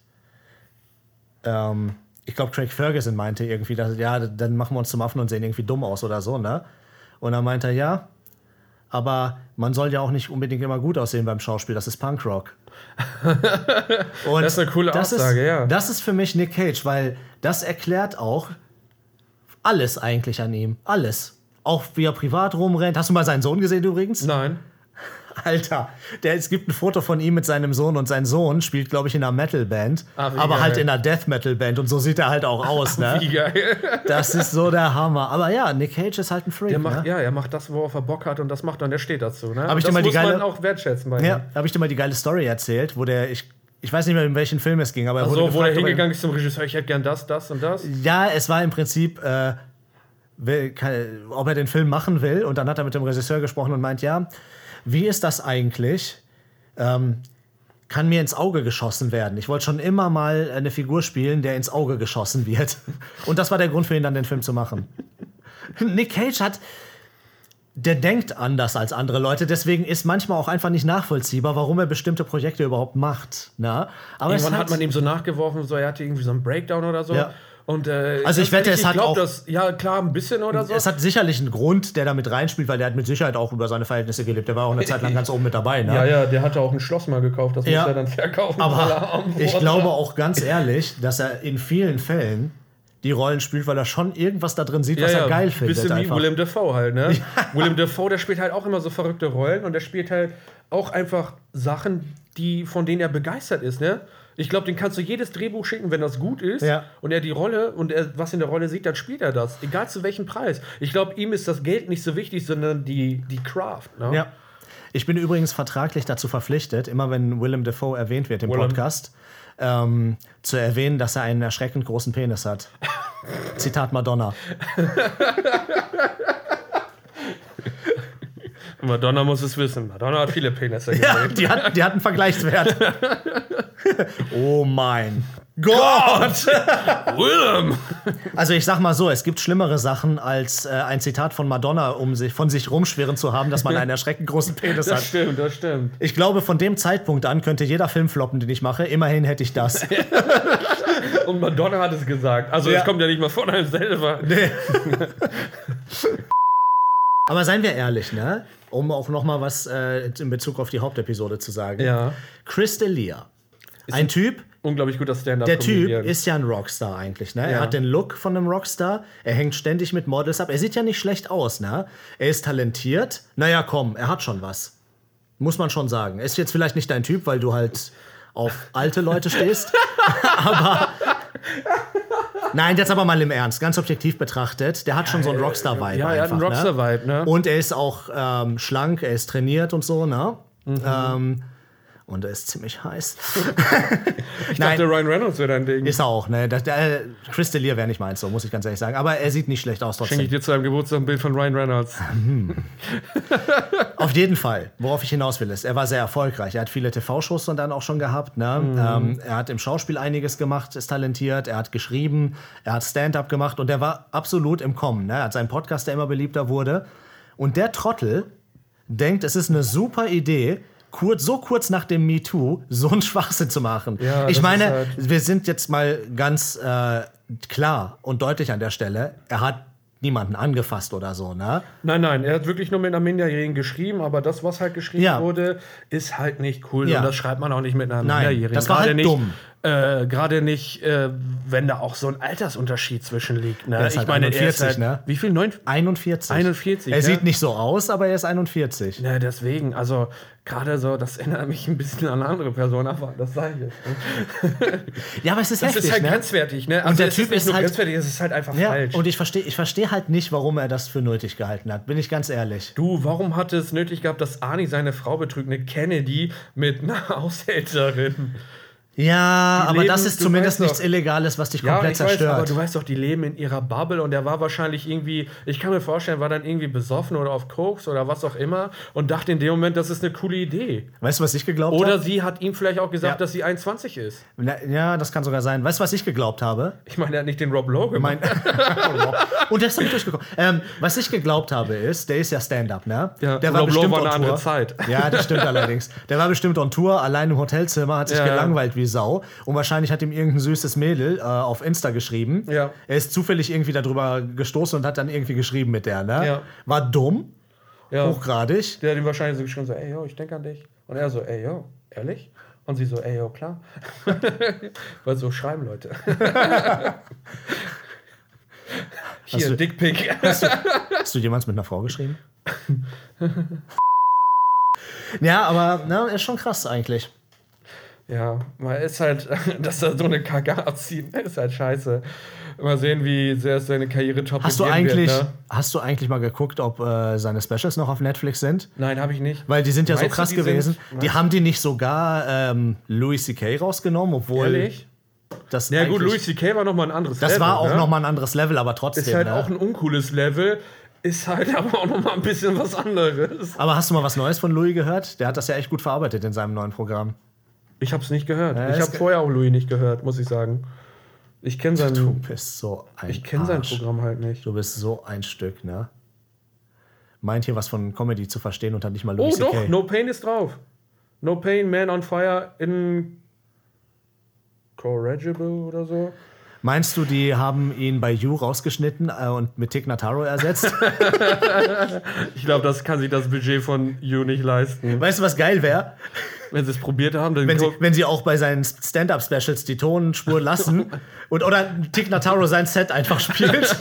ähm, ich glaube, Craig Ferguson meinte irgendwie, dass, ja, dann machen wir uns zum Affen und sehen irgendwie dumm aus oder so, ne? Und dann meinte er, ja, aber man soll ja auch nicht unbedingt immer gut aussehen beim Schauspiel, das ist Punkrock. Das ist eine coole Aussage, ist, ja. Das ist für mich Nick Cage, weil das erklärt auch alles eigentlich an ihm. Alles. Auch wie er privat rumrennt. Hast du mal seinen Sohn gesehen übrigens? Nein. Alter, der, es gibt ein Foto von ihm mit seinem Sohn und sein Sohn spielt, glaube ich, in einer Metal-Band. Ah, aber geil. halt in einer Death-Metal-Band und so sieht er halt auch aus, ne? Wie geil. Das ist so der Hammer. Aber ja, Nick Cage ist halt ein Freak, Der macht, ne? ja, er macht das, worauf er Bock hat und das macht er und der steht dazu. Ne? Hab ich dir das mal die muss man geile- auch wertschätzen bei ihm. Ja, habe ich dir mal die geile Story erzählt, wo der, ich, ich weiß nicht mehr, in welchen Film es ging, aber er So, wurde wo gefragt, er er- hingegangen ist zum Regisseur, ich hätte gern das, das und das. Ja, es war im Prinzip, äh, will, kann, ob er den Film machen will. Und dann hat er mit dem Regisseur gesprochen und meint, ja, wie ist das eigentlich? Ähm, kann mir ins Auge geschossen werden. Ich wollte schon immer mal eine Figur spielen, der ins Auge geschossen wird. Und das war der Grund für ihn, dann den Film zu machen. Nick Cage hat. Der denkt anders als andere Leute, deswegen ist manchmal auch einfach nicht nachvollziehbar, warum er bestimmte Projekte überhaupt macht. Na? Aber es Irgendwann hat man ihm so nachgeworfen, so er hatte irgendwie so einen Breakdown oder so. Ja. Und, äh, Also ich wette, es hat glaub, auch- Das, ja, klar, ein bisschen oder so. Es hat sicherlich einen Grund, der da mit reinspielt, weil der hat mit Sicherheit auch über seine Verhältnisse gelebt. Der war auch eine Zeit lang ganz oben mit dabei. Ne? ja, ja, der hatte auch ein Schloss mal gekauft, das Ja. muss er dann verkaufen. er Aber ich glaube auch ganz ehrlich, dass er in vielen Fällen die Rollen spielt, weil er schon irgendwas da drin sieht, was er geil findet. Bisschen wie einfach. Willem Dafoe halt, ne? Willem Dafoe, der spielt halt auch immer so verrückte Rollen und der spielt halt auch einfach Sachen, die, von denen er begeistert ist, ne? Ich glaube, den kannst du jedes Drehbuch schicken, wenn das gut ist Ja. und er die Rolle und er was in der Rolle sieht, dann spielt er das. Egal zu welchem Preis. Ich glaube, ihm ist das Geld nicht so wichtig, sondern die, die Craft. Ne? Ja. Ich bin übrigens vertraglich dazu verpflichtet, immer wenn Willem Dafoe erwähnt wird im Willem. Podcast, ähm, zu erwähnen, dass er einen erschreckend großen Penis hat. Zitat Madonna. Madonna muss es wissen. Madonna hat viele Penisse Ja, die hat, die hat einen Vergleichswert. oh mein Gott! Willem! Also ich sag mal so, es gibt schlimmere Sachen als äh, ein Zitat von Madonna, um sich von sich rumschweren zu haben, dass man einen erschreckend großen Penis Das hat. stimmt, das stimmt. Ich glaube, von dem Zeitpunkt an könnte jeder Film floppen, den ich mache. Immerhin hätte ich das. Und Madonna hat es gesagt. Also, Ja. es kommt ja nicht mal von einem selber. Aber seien wir ehrlich, ne? Um auch noch mal was äh, in Bezug auf die Hauptepisode zu sagen. Ja. Chris D'Elia. Ein Typ, Unglaublich guter Stand-up. der Typ ist ja ein Rockstar eigentlich, ne? Ja. Er hat den Look von einem Rockstar, er hängt ständig mit Models ab. Er sieht ja nicht schlecht aus, ne? Er ist talentiert. Naja, komm, er hat schon was. Muss man schon sagen. Ist jetzt vielleicht nicht dein Typ, weil du halt auf alte Leute stehst. aber. Nein, jetzt aber mal im Ernst, ganz objektiv betrachtet, der hat schon so einen Rockstar-Vibe. Ja, er hat einen ne? Rockstar-Vibe, ne? Und er ist auch ähm, schlank, er ist trainiert und so, ne? Mhm. Ähm, und er ist ziemlich heiß. Ich Nein. dachte, Ryan Reynolds wäre dein Ding. Ist er auch, ne? Das, der, Chris D'Elia wäre nicht meins, so muss ich ganz ehrlich sagen. Aber er sieht nicht schlecht aus Schenke ich trotzdem. dir zu deinem Geburtstag ein Bild von Ryan Reynolds. Auf jeden Fall. Worauf ich hinaus will, ist, er war sehr erfolgreich. Er hat viele TV-Shows und dann auch schon gehabt. Ne? Mhm. Ähm, er hat im Schauspiel einiges gemacht, ist talentiert. Er hat geschrieben, er hat Stand-up gemacht und er war absolut im Kommen. Ne? Er hat seinen Podcast, der immer beliebter wurde. Und der Trottel denkt, es ist eine super Idee, kurz, so kurz nach dem MeToo so einen Schwachsinn zu machen. Ja, ich meine, halt- wir sind jetzt mal ganz äh, klar und deutlich an der Stelle. Er hat niemanden angefasst oder so, ne? Nein, nein, er hat wirklich nur mit einer Minderjährigen geschrieben, aber das, was halt geschrieben Ja. wurde, ist halt nicht cool. Ja. Und das schreibt man auch nicht mit einer Nein, Minderjährigen. das war Gerade halt nicht, dumm. Äh, Gerade nicht, äh, wenn da auch so ein Altersunterschied zwischen liegt. Ne? Er ich halt meine, er 41, ist halt, ne? Wie viel? Neun? 41. 41. Er ne? sieht nicht so aus, aber er ist 41. Ja, deswegen, also gerade so, das erinnert mich ein bisschen an eine andere Person, aber das sage ich jetzt. Ne? Ja, aber es ist Das heftig, ist halt ne? grenzwertig, ne? Also der es Typ ist nicht ist nur halt- grenzwertig, es ist halt einfach Ja, falsch. und ich verstehe ich versteh halt nicht, warum er das für nötig gehalten hat. Bin ich ganz ehrlich. Du, warum hat es nötig gehabt, dass Arnie seine Frau betrügt, eine Kennedy mit einer Haushälterin? Ja, Die aber leben- das ist zumindest nichts doch- Illegales, was dich Ja, komplett ich weiß, zerstört. aber du weißt doch, die leben in ihrer Bubble und der war wahrscheinlich irgendwie, ich kann mir vorstellen, war dann irgendwie besoffen oder auf Koks oder was auch immer und dachte in dem Moment, das ist eine coole Idee. weißt du, was ich geglaubt Oder habe? sie hat ihm vielleicht auch gesagt, Ja. dass sie 21 ist. Na, Ja, das kann sogar sein. Weißt du, was ich geglaubt habe? Ich meine, er hat nicht den Rob Lowe gemacht. Und der ist damit durchgekommen. Ähm, was ich geglaubt habe, ist, der ist ja Stand-up, ne? Ja, der war Rob Lowe bestimmt war on eine andere Tour. Zeit. Ja, das stimmt allerdings. Der war bestimmt on Tour, allein im Hotelzimmer, hat sich Ja, ja. gelangweilt wie Sau. Und wahrscheinlich hat ihm irgendein süßes Mädel äh, auf Insta geschrieben. Ja. Er ist zufällig irgendwie darüber gestoßen und hat dann irgendwie geschrieben mit der, ne? Ja. War dumm, Ja. hochgradig. Der hat ihm wahrscheinlich so geschrieben, so, ey, yo, ich denke an dich. Und er so, ey, yo, ehrlich? Und sie so, ey, yo, klar. Weil so schreiben Leute. Hast Hier, du- Dickpick. Hast du jemals mit einer Frau geschrieben? ja, aber ne, ist schon krass eigentlich. Ja, man ist halt, dass er so eine Kacke abzieht, ist halt scheiße. Mal sehen, wie sehr es seine Karriere top Hast du eigentlich, hast du eigentlich mal geguckt, ob äh, seine Specials noch auf Netflix sind? Nein, habe ich nicht. Weil die sind ja Meinst so krass die gewesen. sind- die haben die nicht sogar ähm, Louis C.K. rausgenommen, obwohl Ehrlich? das Ja, gut, Louis C.K. war nochmal ein anderes Das Level. war auch ne? noch mal ein anderes Level, aber trotzdem. Ist halt ne? auch ein uncooles Level. Ist halt aber auch nochmal ein bisschen was anderes. aber hast du mal was Neues von Louis gehört? Der hat das ja echt gut verarbeitet in seinem neuen Programm. Ich habe es nicht gehört. Ja, ich habe vorher auch Louis nicht gehört, muss ich sagen. Ich kenne sein, Du bist so ein ich kenn sein. Programm halt nicht. Du bist so ein Stück, ne? Meint hier was von Comedy zu verstehen und hat nicht mal Oh Louis doch, C.K. No Pain ist drauf. No Pain, Man on Fire in Corrigible oder so. Meinst du, die haben ihn bei You rausgeschnitten äh, und mit Tig Notaro ersetzt? Ich glaube, das kann sich das Budget von You nicht leisten. weißt du, was geil wäre? Wenn sie es probiert haben, dann Wenn sie, wenn sie auch bei seinen Stand-Up-Specials die Tonspur lassen und oder Tig Notaro sein Set einfach spielt.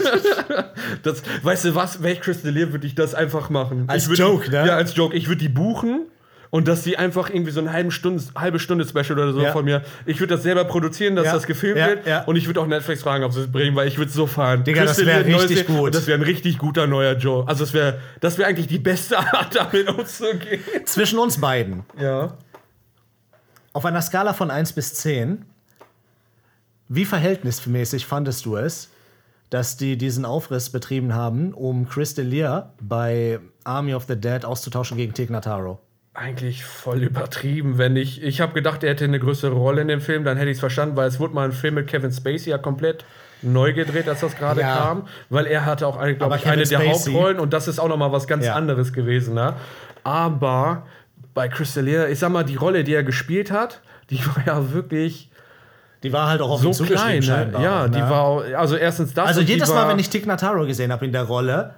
das, weißt du was, wäre ich Crystal Lear, würde ich das einfach machen. Als würd, Joke, ne? Ja, als Joke. Ich würde die buchen und dass sie einfach irgendwie so eine halbe Stunde, halbe Stunde Special oder so Ja. von mir. Ich würde das selber produzieren, dass Ja, das gefilmt ja, wird. Und ich würde auch Netflix fragen, ob sie es bringen, weil ich würde es so fahren. Digga, das Crystal wär Lear, neues richtig gut. Das wäre ein richtig guter neuer Joe. Also das wäre das wär eigentlich die beste Art, damit umzugehen. Zwischen uns beiden. Ja. Auf einer Skala von 1 bis 10, wie verhältnismäßig fandest du es, dass die diesen Aufriss betrieben haben, um Chris D'Elia bei Army of the Dead auszutauschen gegen Tig Notaro? Eigentlich voll übertrieben, wenn ich. Ich habe gedacht, er hätte eine größere Rolle in dem Film, dann hätte ich es verstanden, weil es wurde mal ein Film mit Kevin Spacey ja komplett neu gedreht, als das gerade Ja. kam, weil er hatte auch, eine, glaube ich, eine Kevin der Spacey- Hauptrollen und das ist auch noch mal was ganz Ja. anderes gewesen. Ne? Aber bei Chris D'Elia, ich sag mal, die Rolle, die er gespielt hat, die war ja wirklich Die war halt auch auf so klein. Ne? Ja, die ne? war, auch- also erstens das. Also die jedes war, Mal, wenn ich Tig Notaro gesehen habe in der Rolle,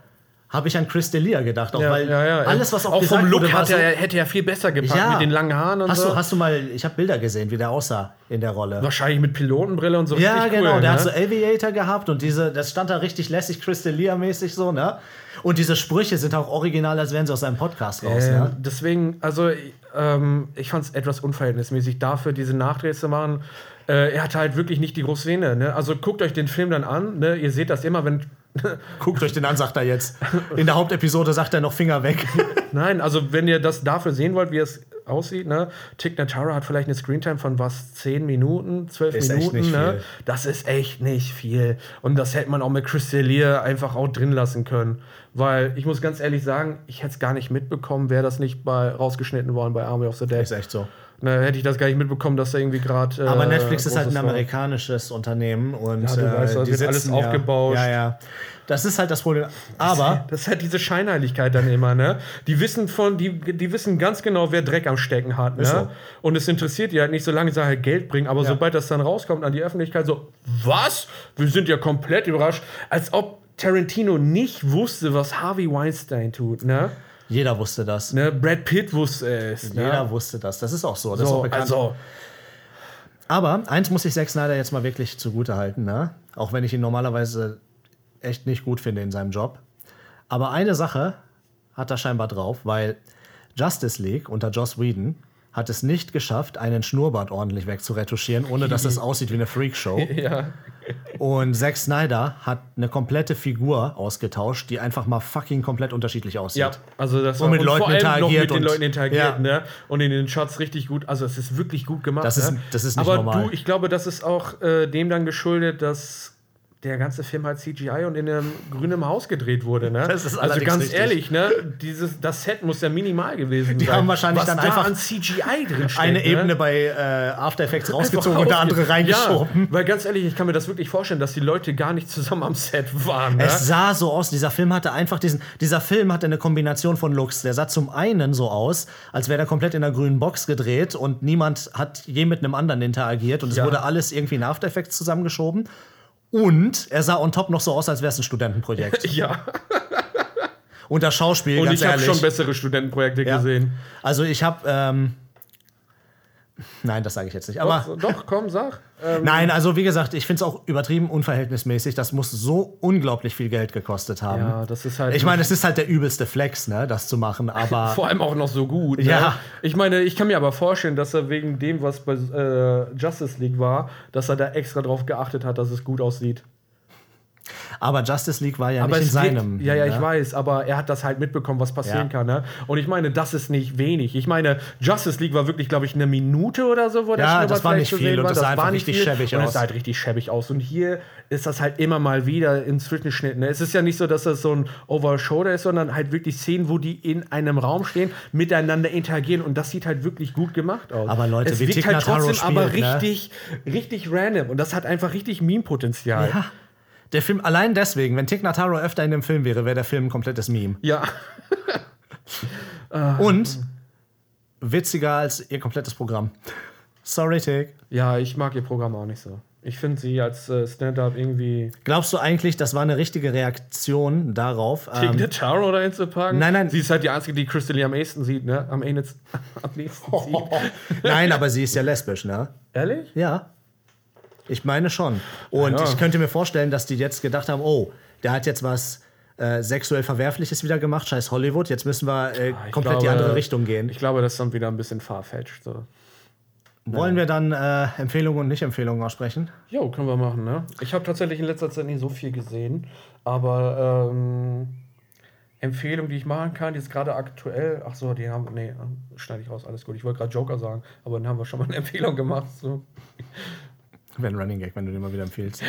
habe ich an Chris D'Elia gedacht. Auch ja, weil ja, ja. alles, was auch, auch gesagt vom Look wurde, hat er, hätte er viel besser gepackt Ja. mit den langen Haaren und hast, so. du, hast du mal, ich habe Bilder gesehen, wie der aussah in der Rolle. Wahrscheinlich mit Pilotenbrille und so Ja, genau. cool. der ne? hat so Aviator gehabt und diese, das stand da richtig lässig Chris D'Elia-mäßig so, ne? Und diese Sprüche sind auch original, als wären sie aus seinem Podcast raus, Äh, ne? Deswegen, also ähm, ich fand es etwas unverhältnismäßig dafür, diese Nachdrehs zu machen. Äh, er hatte halt wirklich nicht die große Szene. Ne? Also guckt euch den Film dann an. Ne? Ihr seht das immer, wenn. Guckt euch den an, sagt er jetzt. In der Hauptepisode sagt er noch Finger weg. Nein, also wenn ihr das dafür sehen wollt, wie es aussieht, ne? Tig Notaro hat vielleicht eine Screentime von was, 10 Minuten, 12 Ist Minuten, ne? Das ist echt nicht viel. Und das hätte man auch mit Chris D'Elia einfach auch drin lassen können. Weil ich muss ganz ehrlich sagen, ich hätte es gar nicht mitbekommen, wäre das nicht bei, rausgeschnitten worden bei Army of the Dead. Ist echt so. Ne, hätte ich das gar nicht mitbekommen, dass da irgendwie gerade. Äh, Aber Netflix ist halt ein amerikanisches Unternehmen und Ja, du äh, weißt, da die wird alles sitzen ja-. Ja, ja. Das ist halt das Problem. Aber Das ist halt diese Scheinheiligkeit dann immer, ne? Die wissen von, die, die wissen ganz genau, wer Dreck am Stecken hat, ne? So. Und es interessiert die halt nicht, solange sie halt Geld bringen, aber Ja. sobald das dann rauskommt an die Öffentlichkeit, so, was? Wir sind ja komplett überrascht, als ob Tarantino nicht wusste, was Harvey Weinstein tut, ne? Jeder wusste das. ne? Brad Pitt wusste es, ne? Jeder wusste das. Das ist auch so. Das ist auch So, bekannt. also, Aber eins muss ich Zack Snyder jetzt mal wirklich zugute halten, ne? Auch wenn ich ihn normalerweise echt nicht gut finde in seinem Job. Aber eine Sache hat er scheinbar drauf, weil Justice League unter Joss Whedon hat es nicht geschafft, einen Schnurrbart ordentlich wegzuretuschieren, ohne dass es aussieht wie eine Freakshow. Ja. Und Zack Snyder hat eine komplette Figur ausgetauscht, die einfach mal fucking komplett unterschiedlich aussieht. Ja, also das Und mit Leuten vor allem noch mit den und- Leuten interagiert, Ja. ne? Und in den Shots richtig gut. Also es ist wirklich gut gemacht. Das ist- ne? das ist nicht Aber normal. du, ich glaube, das ist auch äh, dem dann geschuldet, dass der ganze Film halt CGI und in einem grünen Haus gedreht wurde, ne? Das ist also ganz richtig. ehrlich, ne? Dieses, das Set muss ja minimal gewesen Die sein. haben wahrscheinlich was dann da einfach an CGI drin steckt, Eine ne? Ebene bei äh, After Effects rausgezogen und der andere reingeschoben. Ja, weil ganz ehrlich, ich kann mir das wirklich vorstellen, dass die Leute gar nicht zusammen am Set waren. Ne? Es sah so aus, dieser Film hatte einfach diesen, dieser Film hatte eine Kombination von Looks. Der sah zum einen so aus, als wäre er komplett in einer grünen Box gedreht und niemand hat je mit einem anderen interagiert und es Ja. wurde alles irgendwie in After Effects zusammengeschoben. Und er sah on top noch so aus, als wäre es ein Studentenprojekt. ja, Und das Schauspiel, und ganz ich habe schon bessere Studentenprojekte Ja. gesehen. Also ich habe, ähm, nein, das sage ich jetzt nicht. Aber doch, doch, komm, sag. Ähm, nein, also wie gesagt, ich finde es auch übertrieben unverhältnismäßig. Das muss so unglaublich viel Geld gekostet haben. Ja, das ist halt. Ich meine, es ist halt der übelste Flex, ne, das zu machen, aber vor allem auch noch so gut. Ne? Ja. Ich meine, ich kann mir aber vorstellen, dass er wegen dem, was bei äh, Justice League war, dass er da extra drauf geachtet hat, dass es gut aussieht. Aber Justice League war ja Aber nicht in es geht- seinem. Ja, ja, ich ne? weiß, aber er hat das halt mitbekommen, was passieren Ja. kann. Ne? Und ich meine, das ist nicht wenig. Ich meine, Justice League war wirklich, glaube ich, eine Minute oder so, wo der Ja, das war nicht viel und war. das sah richtig viel. schäbig und aus. es sah halt richtig schäbig aus. Und hier ist das halt immer mal wieder in Zwischenschnitten. Ne? Es ist ja nicht so, dass das so ein Over-Shoulder ist, sondern halt wirklich Szenen, wo die in einem Raum stehen, miteinander interagieren. Und das sieht halt wirklich gut gemacht aus. Aber Leute, es wie wirkt halt trotzdem aber spielt, ne? richtig, richtig random. Und das hat einfach richtig Meme-Potenzial. Ja. Der Film, allein deswegen, wenn Tig Notaro öfter in dem Film wäre, wäre der Film ein komplettes Meme. ja. Und witziger als ihr komplettes Programm. Sorry, Tig. Ja, ich mag ihr Programm auch nicht so. Ich finde sie als äh, Stand-up irgendwie. Glaubst du eigentlich, das war eine richtige Reaktion darauf? Tig ähm, Notaro dahin zu packen? Nein, nein. Sie ist halt die Einzige, die Crystal am ehesten sieht, ne? Am ehesten, am nächsten sieht. Nein, aber sie ist ja lesbisch, ne? Ehrlich? Ja. Ich meine schon. Und Ja. ich könnte mir vorstellen, dass die jetzt gedacht haben, oh, der hat jetzt was äh, sexuell Verwerfliches wieder gemacht, scheiß Hollywood, jetzt müssen wir äh, Ich komplett die glaube- andere Richtung gehen. Ich glaube, das ist dann wieder ein bisschen farfetched. So. Wollen wir dann äh, Empfehlungen und Nicht-Empfehlungen aussprechen? Jo, können wir machen, ne? Ich habe tatsächlich in letzter Zeit nicht so viel gesehen, aber ähm, Empfehlung, die ich machen kann, jetzt gerade aktuell, ach so, die haben, nee, schneide ich raus, alles gut. Ich wollte gerade Joker sagen, aber dann haben wir schon mal eine Empfehlung gemacht. So. Wäre ein Running Gag, wenn du den mal wieder empfiehlst.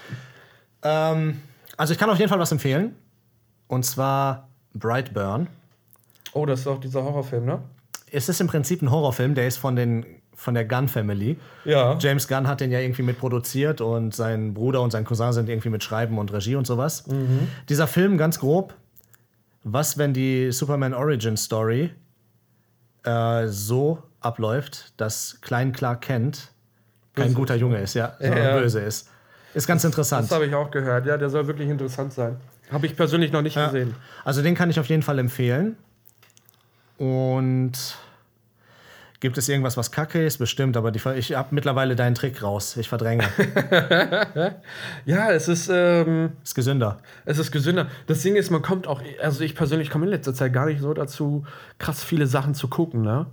ähm, also ich kann auf jeden Fall was empfehlen. Und zwar Brightburn. Oh, das ist auch dieser Horrorfilm, ne? Es ist im Prinzip ein Horrorfilm, der ist von, den, von der Gunn Family. Ja. James Gunn hat den ja irgendwie mitproduziert und sein Bruder und sein Cousin sind irgendwie mit Schreiben und Regie und sowas. Dieser Film, ganz grob, was, wenn die Superman Origin Story äh, so abläuft, dass Klein Clark Kent kein Böse guter Junge ist, ja, sondern Ja. böse ist. Ist ganz interessant. Das habe ich auch gehört. Ja, der soll wirklich interessant sein. Habe ich persönlich noch nicht Ja. gesehen. Also den kann ich auf jeden Fall empfehlen. Und gibt es irgendwas, was kacke ist? Bestimmt, aber die, ich habe mittlerweile deinen Trick raus. Ich verdränge. Ja, es ist, ähm, ist gesünder. es ist gesünder. Das Ding ist, man kommt auch, also ich persönlich komme in letzter Zeit gar nicht so dazu, krass viele Sachen zu gucken, ne?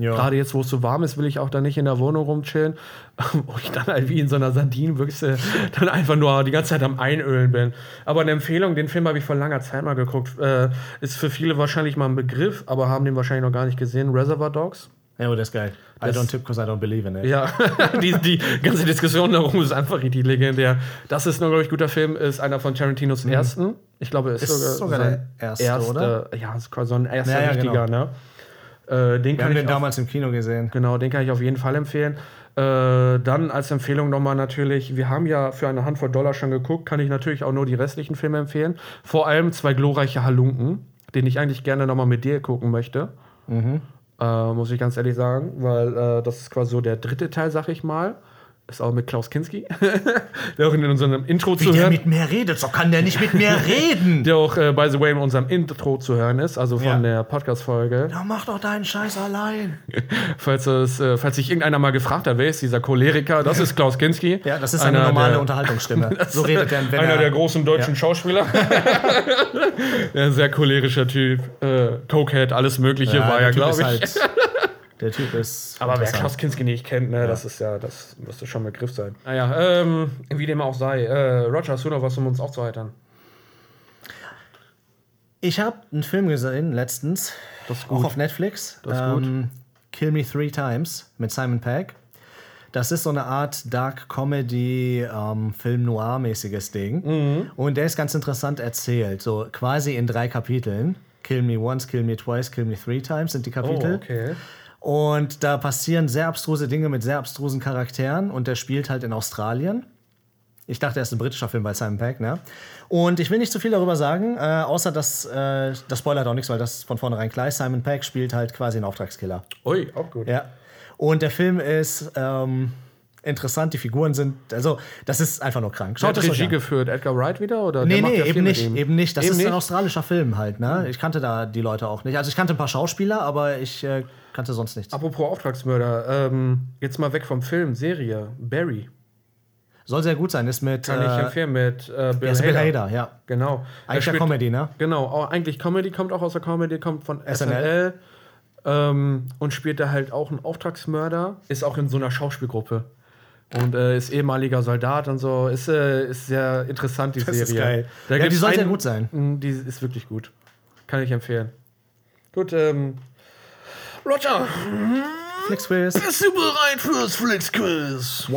Ja. Gerade jetzt, wo es so warm ist, will ich auch da nicht in der Wohnung rumchillen, wo ich dann halt wie in so einer Sardinenbüchse dann einfach nur die ganze Zeit am Einölen bin. Aber eine Empfehlung, den Film habe ich vor langer Zeit mal geguckt, äh, ist für viele wahrscheinlich mal ein Begriff, aber haben den wahrscheinlich noch gar nicht gesehen. Reservoir Dogs. Ja, oh, das ist geil. I Das- don't tip because I don't believe in it. Ja, die, die ganze Diskussion darum ist einfach richtig legendär. Das ist ein, glaube ich, guter Film, ist einer von Tarantinos ersten. Ich glaube, ist, Mhm. Ist sogar, sogar der erste, oder? Ja, ist quasi so ein erster Ja, ja, richtiger, ne? Äh, den Wir kann haben ich den auf, damals im Kino gesehen. genau, den kann ich auf jeden Fall empfehlen. Äh, dann als Empfehlung nochmal natürlich, wir haben ja für eine Handvoll Dollar schon geguckt, kann ich natürlich auch nur die restlichen Filme empfehlen. Vor allem zwei glorreiche Halunken, den ich eigentlich gerne nochmal mit dir gucken möchte. Äh, muss ich ganz ehrlich sagen, weil äh, das ist quasi so der dritte Teil, sag ich mal. Ist auch mit Klaus Kinski, der auch in unserem Intro Wie zu der hören mit mir redet, so kann der nicht mit mir reden. der auch, äh, by the way, in unserem Intro zu hören ist, also von Ja. der Podcast-Folge. Ja, mach doch deinen Scheiß allein. Falls, es, äh, falls sich irgendeiner mal gefragt hat, wer ist dieser Choleriker, das ist Klaus Kinski. Ja, das ist eine normale der, Unterhaltungsstimme. So redet er, wenn Einer er, der großen deutschen Ja. Schauspieler. ja, sehr cholerischer Typ. Äh, Cokehead, alles Mögliche war ja, glaube ich. Halt, der Typ ist. Aber wer. Klaus Kinski nicht kennt, ne, das ist ja, das müsste schon ein Begriff sein. Naja, ähm, wie dem auch sei. Äh, Roger, hast du noch was, um uns aufzuheitern? Ich habe einen Film gesehen letztens, Das ist auch gut. auf Netflix. Das ist gut. Kill Me Three Times mit Simon Pegg. Das ist so eine Art Dark Comedy, ähm, Film Noir-mäßiges Ding. Mhm. Und der ist ganz interessant erzählt, so quasi in drei Kapiteln. Kill Me Once, Kill Me Twice, Kill Me Three Times sind die Kapitel. Oh, okay. Und da passieren sehr abstruse Dinge mit sehr abstrusen Charakteren und der spielt halt in Australien. Ich dachte, er ist ein britischer Film bei Simon Pegg, ne? Und ich will nicht zu viel darüber sagen, äh, außer dass äh, das spoilert auch nichts, weil das von vornherein klar ist. Simon Pegg spielt halt quasi einen Auftragskiller. Ui, auch gut. Ja. Und der Film ist ähm, interessant, die Figuren sind, also das ist einfach nur krank. Schaut hat Regie geführt? Edgar Wright wieder? Oder Nee, nee, eben nicht, eben nicht. Das Eben ist ein nicht? australischer Film halt, ne? Ich kannte da die Leute auch nicht. Also ich kannte ein paar Schauspieler, aber ich äh, kannte sonst nichts. Apropos Auftragsmörder, ähm, jetzt mal weg vom Film, Serie, Barry. Soll sehr gut sein, ist mit Kann ich äh, empfehlen mit äh, Bill, ja, ist Bill Hader. Hader, ja. Genau. Eigentlich ja spielt- Comedy, ne? Genau, auch, eigentlich Comedy, kommt auch aus der Comedy, kommt von SNL. SNL. ähm, und spielt da halt auch einen Auftragsmörder, ist auch in so einer Schauspielgruppe. Und äh, ist ehemaliger Soldat und so. Ist, äh, ist sehr interessant, die Das Serie. ist geil. Da Ja, die gibt's soll sehr einen- gut sein. Mm, Die ist wirklich gut. Kann ich empfehlen. Gut, ähm. Roger, Flixquiz. bist du bereit fürs Flixquiz?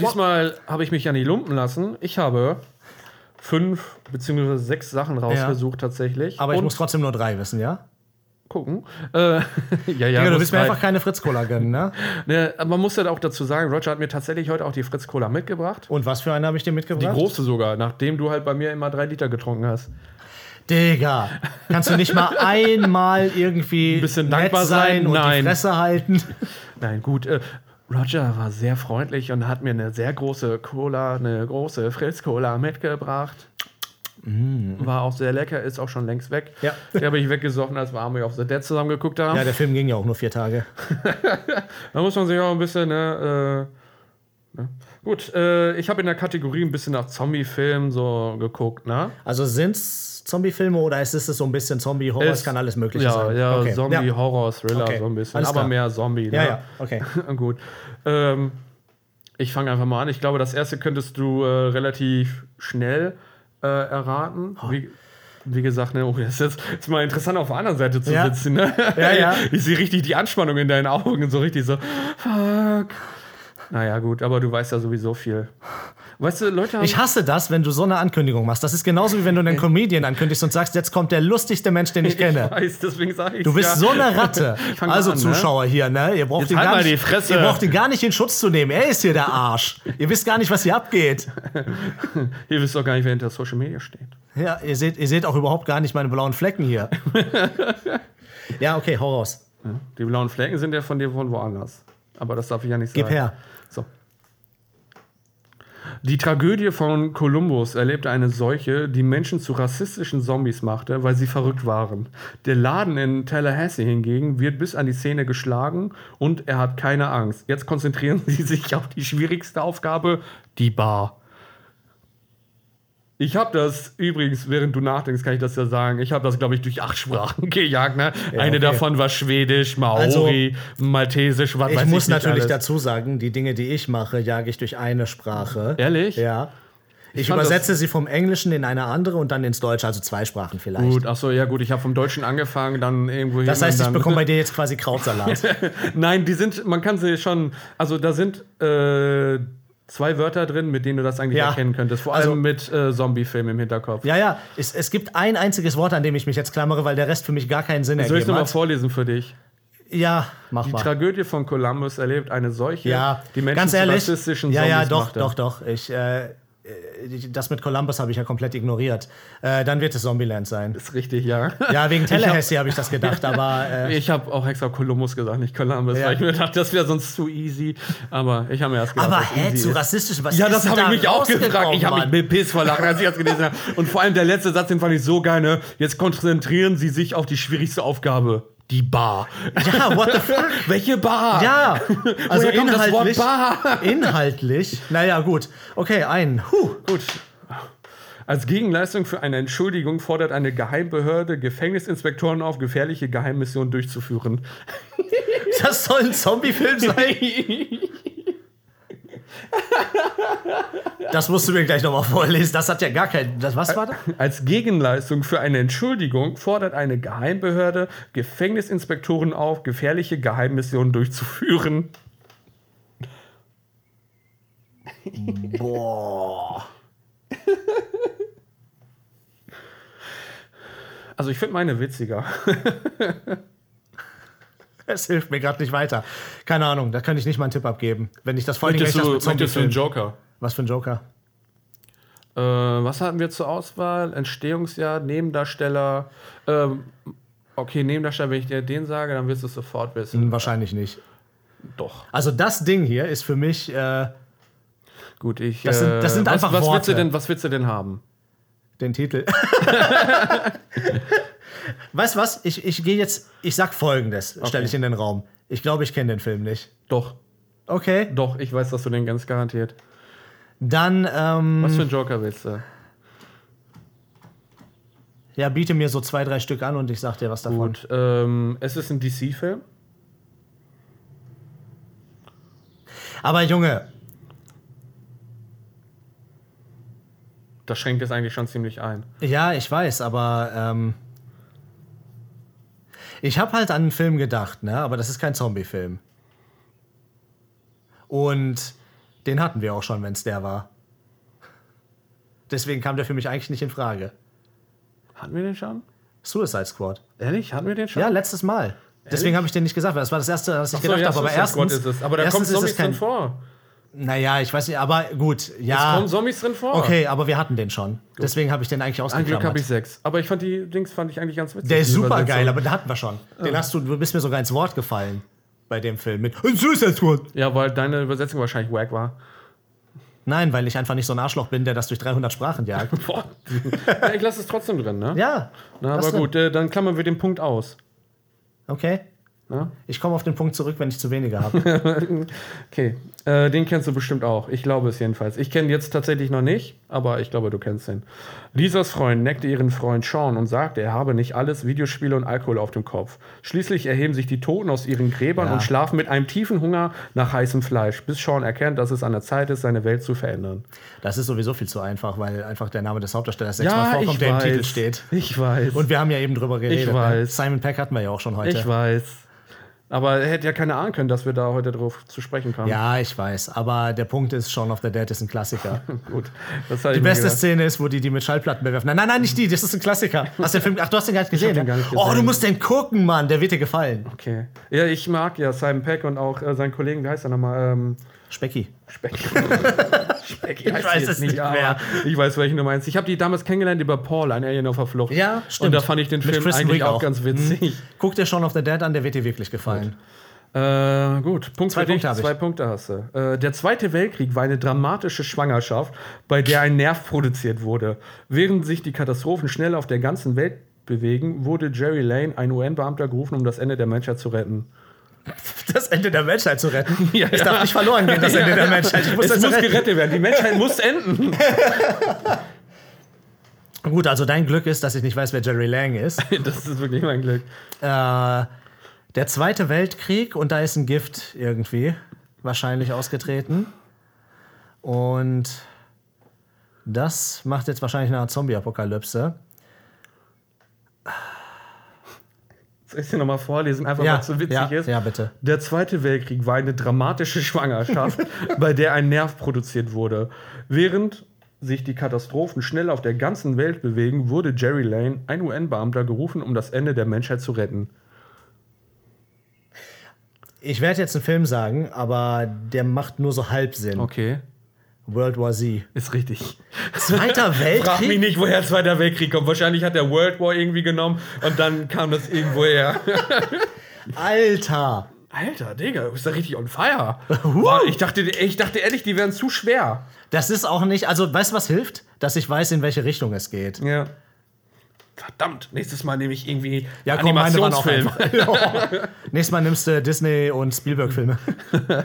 Diesmal habe ich mich ja nicht lumpen lassen. Ich habe fünf beziehungsweise sechs Sachen rausgesucht tatsächlich. Aber ich Und muss trotzdem nur drei wissen, ja? Gucken. Äh, ja, ja. Ja, du willst mir einfach keine Fritz-Cola gönnen, ne? Ne, man muss ja auch dazu sagen, Roger hat mir tatsächlich heute auch die Fritz Cola mitgebracht. Und was für eine habe ich dir Die mitgebracht? große sogar, nachdem du halt bei mir immer drei Liter getrunken hast. Digga, kannst du nicht mal einmal irgendwie Ein bisschen dankbar sein? und Nein. die Fresse halten? Nein, gut. Äh, Roger war sehr freundlich und hat mir eine sehr große Cola, eine große Fritz Cola mitgebracht. War auch sehr lecker, ist auch schon längst weg. Ja. Die habe ich weggesoffen, als wir Army of the Dead zusammen geguckt haben. Ja, der Film ging ja auch nur vier Tage. Da muss man sich auch ein bisschen, ne, äh, ne. Gut, äh, ich habe in der Kategorie ein bisschen nach Zombie-Filmen so geguckt, ne? Also sind's Zombie-Filme oder ist es so ein bisschen Zombie-Horror? Es kann alles Mögliche ja, sein. Ja, Okay. Zombie, Ja. Horror, Thriller, Okay. so ein bisschen. Aber mehr Zombie, ne? Ja, ja, okay. Gut. Ähm, ich fange einfach mal an. Ich glaube, das erste könntest du äh, relativ schnell äh, erraten. Wie, wie gesagt, ne, oh, das ist jetzt ist mal interessant, auf der anderen Seite zu Ja. sitzen. Ne? Ja, ja. Ich sehe richtig die Anspannung in deinen Augen, so richtig so, fuck. Naja, gut, aber du weißt ja sowieso viel. Weißt du, Leute. Ich hasse das, wenn du so eine Ankündigung machst. Das ist genauso wie wenn du einen Comedian ankündigst und sagst, jetzt kommt der lustigste Mensch, den ich kenne. weiß, deswegen sage ich Du bist ja. so eine Ratte. Also an, ne? Zuschauer hier, ne? Ihr braucht, Jetzt ihn halt gar nicht, die Fresse. ihr braucht ihn gar nicht in Schutz zu nehmen. Er ist hier der Arsch. ihr wisst gar nicht, was hier abgeht. Ihr wisst doch gar nicht, wer hinter Social Media steht. Ja, ihr seht, ihr seht auch überhaupt gar nicht meine blauen Flecken hier. ja, okay, hau raus. Die blauen Flecken sind ja von dir von woanders. Aber das darf ich ja nicht sagen. Gib her. Die Tragödie von Kolumbus erlebte eine Seuche, die Menschen zu rassistischen Zombies machte, weil sie verrückt waren. Der Laden in Tallahassee hingegen wird bis an die Zähne geschlagen und er hat keine Angst. Jetzt konzentrieren Sie sich auf die schwierigste Aufgabe, die Bar. Ich habe das übrigens, während du nachdenkst, kann ich das ja sagen. Ich habe das, glaube ich, durch acht Sprachen gejagt. Ne? Eine okay. davon war Schwedisch, Maori, Maltesisch, was Ich weiß muss ich nicht natürlich alles. dazu sagen, die Dinge, die ich mache, jage ich durch eine Sprache. Ehrlich? Ja. Ich, fand übersetze sie vom Englischen in eine andere und dann ins Deutsche, also zwei Sprachen vielleicht. Gut, achso, ja gut, ich habe vom Deutschen angefangen, dann irgendwo Das heißt, ich bekomme bei dir jetzt quasi Krautsalat. Nein, die sind, man kann sie schon, also da sind äh, zwei Wörter drin, mit denen du das eigentlich Ja. erkennen könntest. Vor Also- allem mit äh, Zombie-Film im Hinterkopf. ja, ja, es, es gibt ein einziges Wort, an dem ich mich jetzt klammere, weil der Rest für mich gar keinen Sinn Soll ich ergeben nochmal vorlesen für dich? Ja, mach Die mal. Tragödie von Columbus erlebt eine Seuche, Ja, die Menschen ganz zu ehrlich. rassistischen Ja, Zombies ja, doch, machte. doch, doch. Ich, äh, das mit Columbus habe ich ja komplett ignoriert. Äh, dann wird es Zombieland sein. Ist richtig, ja. Ja, wegen Tallahassee habe ich das gedacht, aber. Äh, Ich habe auch extra Columbus gesagt, nicht Columbus, Ja. weil ich mir dachte, das wäre sonst zu easy. Aber ich habe mir erst gedacht, aber hä, zu ist. rassistisch? Was Ja, ist das habe ich mich auch gefragt. Ich habe mich Piss vor Lachen, als ich das gelesen habe. Und vor allem der letzte Satz, den fand ich so geil. Ne? Jetzt konzentrieren Sie sich auf die schwierigste Aufgabe. Die Bar. Ja, what the fuck? Welche Bar? Ja, also inhaltlich. Bar? Inhaltlich. Naja, gut. Okay, ein. Huh. Gut. Als Gegenleistung für eine Entschuldigung fordert eine Geheimbehörde Gefängnisinspektoren auf, gefährliche Geheimmissionen durchzuführen. Das soll ein Zombie-Film sein? Das musst du mir gleich nochmal vorlesen. Das hat ja gar keinen. Das, was war das? Als Gegenleistung für eine Entschuldigung fordert eine Geheimbehörde Gefängnisinspektoren auf, gefährliche Geheimmissionen durchzuführen. Boah. Also ich finde meine witziger. Es hilft mir gerade nicht weiter. Keine Ahnung, da kann ich nicht mal einen Tipp abgeben. Wenn ich das voll Möchtest das mit du einen Joker? Was für ein Joker? Äh, was hatten wir zur Auswahl? Entstehungsjahr, Nebendarsteller. Ähm, okay, Nebendarsteller, wenn ich dir den sage, dann wirst du es sofort wissen. Hm, wahrscheinlich nicht. Doch. Also das Ding hier ist für mich äh, Gut, ich. Das sind- das sind was, einfach was Willst Worte. du denn, was willst du denn haben? den Titel. weißt du was? Ich, ich gehe jetzt, ich sag folgendes, stelle ich in den Raum. Ich glaube, ich kenne den Film nicht. Doch, Okay. doch, ich weiß, dass du den ganz garantiert. Dann, ähm, Was für einen Joker willst du? ja, biete mir so zwei, drei Stück an und ich sag dir was davon. Gut, ähm, es ist ein DC-Film. Aber Junge, Das schränkt es eigentlich schon ziemlich ein. ja, ich weiß, aber ähm, ich habe halt an einen Film gedacht, ne? Aber das ist kein Zombie-Film. Und den hatten wir auch schon, wenn es der war. Deswegen kam der für mich eigentlich nicht in Frage. Hatten wir den schon? Suicide Squad. Ehrlich? Hatten wir den schon? Ja, letztes Mal. Deswegen habe ich den nicht gesagt, weil das war das erste, was ich Achso, gedacht ja, habe. Aber Suicide Squad erstens, ist es. Aber da ist Zombies es kein, vor. Naja, ich weiß nicht, aber gut, Es ja. kommen Zombies drin vor. Okay, aber wir hatten den schon. Deswegen habe ich den eigentlich Ein Glück habe ausgeklammert. ich sechs. Aber ich fand die Dings fand ich eigentlich ganz witzig. Der ist super geil, aber den hatten wir schon. Den hast du, du bist mir sogar ins Wort gefallen bei dem Film mit Squad. Ja, weil deine Übersetzung wahrscheinlich wack war. Nein, weil ich einfach nicht so ein Arschloch bin, der das durch 300 Sprachen jagt. Boah. ja, ich lasse es trotzdem drin, ne? ja. Na, aber gut, äh, dann klammern wir den Punkt aus. Okay. Ja? Ich komme auf den Punkt zurück, wenn ich zu wenige habe. Okay, äh, den kennst du bestimmt auch. Ich glaube es jedenfalls. Ich kenne jetzt tatsächlich noch nicht, aber ich glaube, du kennst den. Lisas Freund neckte ihren Freund Sean und sagte, er habe nicht alles Videospiele und Alkohol auf dem Kopf. Schließlich erheben sich die Toten aus ihren Gräbern Ja. und schlafen mit einem tiefen Hunger nach heißem Fleisch, bis Sean erkennt, dass es an der Zeit ist, seine Welt zu verändern. Das ist sowieso viel zu einfach, weil einfach der Name des Hauptdarstellers sechsmal vorkommt, der im Titel steht. Ich weiß. Und wir haben ja eben drüber geredet. Ne? weiß. Simon Peck hatten wir ja auch schon heute. ich weiß. Aber er hätte ja keine ahnen können, dass wir da heute drauf zu sprechen kamen. Ja, ich weiß. Aber der Punkt ist, Shaun of the Dead ist ein Klassiker. Gut. Die beste Szene ist, wo die die mit Schallplatten bewerfen. Nein, nein, nein, nicht die. Das ist ein Klassiker. Hast du den Film? Ach, du hast den gar nicht gesehen. den ne? gar nicht Oh, gesehen. du musst den gucken, Mann. Der wird dir gefallen. Okay. Ja, ich mag ja Simon Peck und auch äh, seinen Kollegen, wie heißt er nochmal? Ähm, Specki. Speck. Speck, Ich weiß es nicht mehr. aber Ich weiß, welchen du meinst. Ich habe die damals kennengelernt über Paul, ein Alien auf der Flucht. Ja, stimmt. Und da fand ich den Mit Film Kristen eigentlich auch, auch. ganz witzig. Guck dir Shaun of the Dead an, der wird dir wirklich gefallen. Äh, gut, Punkt Zwei für dich. Punkte. Zwei Punkte hast du. Äh, der Zweite Weltkrieg war eine dramatische Schwangerschaft, bei der ein Nerv produziert wurde. Während sich die Katastrophen schnell auf der ganzen Welt bewegen, wurde Jerry Lane, ein UN-Beamter, gerufen, um das Ende der Menschheit zu retten. Das Ende der Menschheit zu retten. Ja, es ja. darf nicht verloren gehen, das Ende der Menschheit. Ich muss Es muss retten. gerettet werden. Die Menschheit muss enden. Gut, also dein Glück ist, dass ich nicht weiß, wer Jerry Lang ist. Das ist wirklich mein Glück. äh, der Zweite Weltkrieg und da ist ein Gift irgendwie wahrscheinlich ausgetreten. Und das macht jetzt wahrscheinlich eine Art Zombie-Apokalypse. Soll ich es dir nochmal vorlesen, einfach Ja, weil es so witzig ja, ist? ja, bitte. Der Zweite Weltkrieg war eine dramatische Schwangerschaft, bei der ein Nerv produziert wurde. Während sich die Katastrophen schnell auf der ganzen Welt bewegen, wurde Jerry Lane, ein UN-Beamter, gerufen, um das Ende der Menschheit zu retten. Ich werde jetzt einen Film sagen, aber der macht nur so halb Sinn. Okay. World War Z. Ist richtig. Zweiter Frag mich Weltkrieg? nicht, woher Zweiter Weltkrieg kommt. Wahrscheinlich hat der World War irgendwie genommen und dann kam das irgendwo her. Alter! Alter, Digga, du bist da richtig on fire. Boah, ich, dachte, ich dachte ehrlich, die wären zu schwer. Das ist auch nicht, also weißt du, was hilft? Dass ich weiß, in welche Richtung es geht. Ja. Verdammt, nächstes Mal nehme ich irgendwie Ja, komm, Animationsfilm. Ja. Nächstes Mal nimmst du Disney und Spielberg-Filme. okay,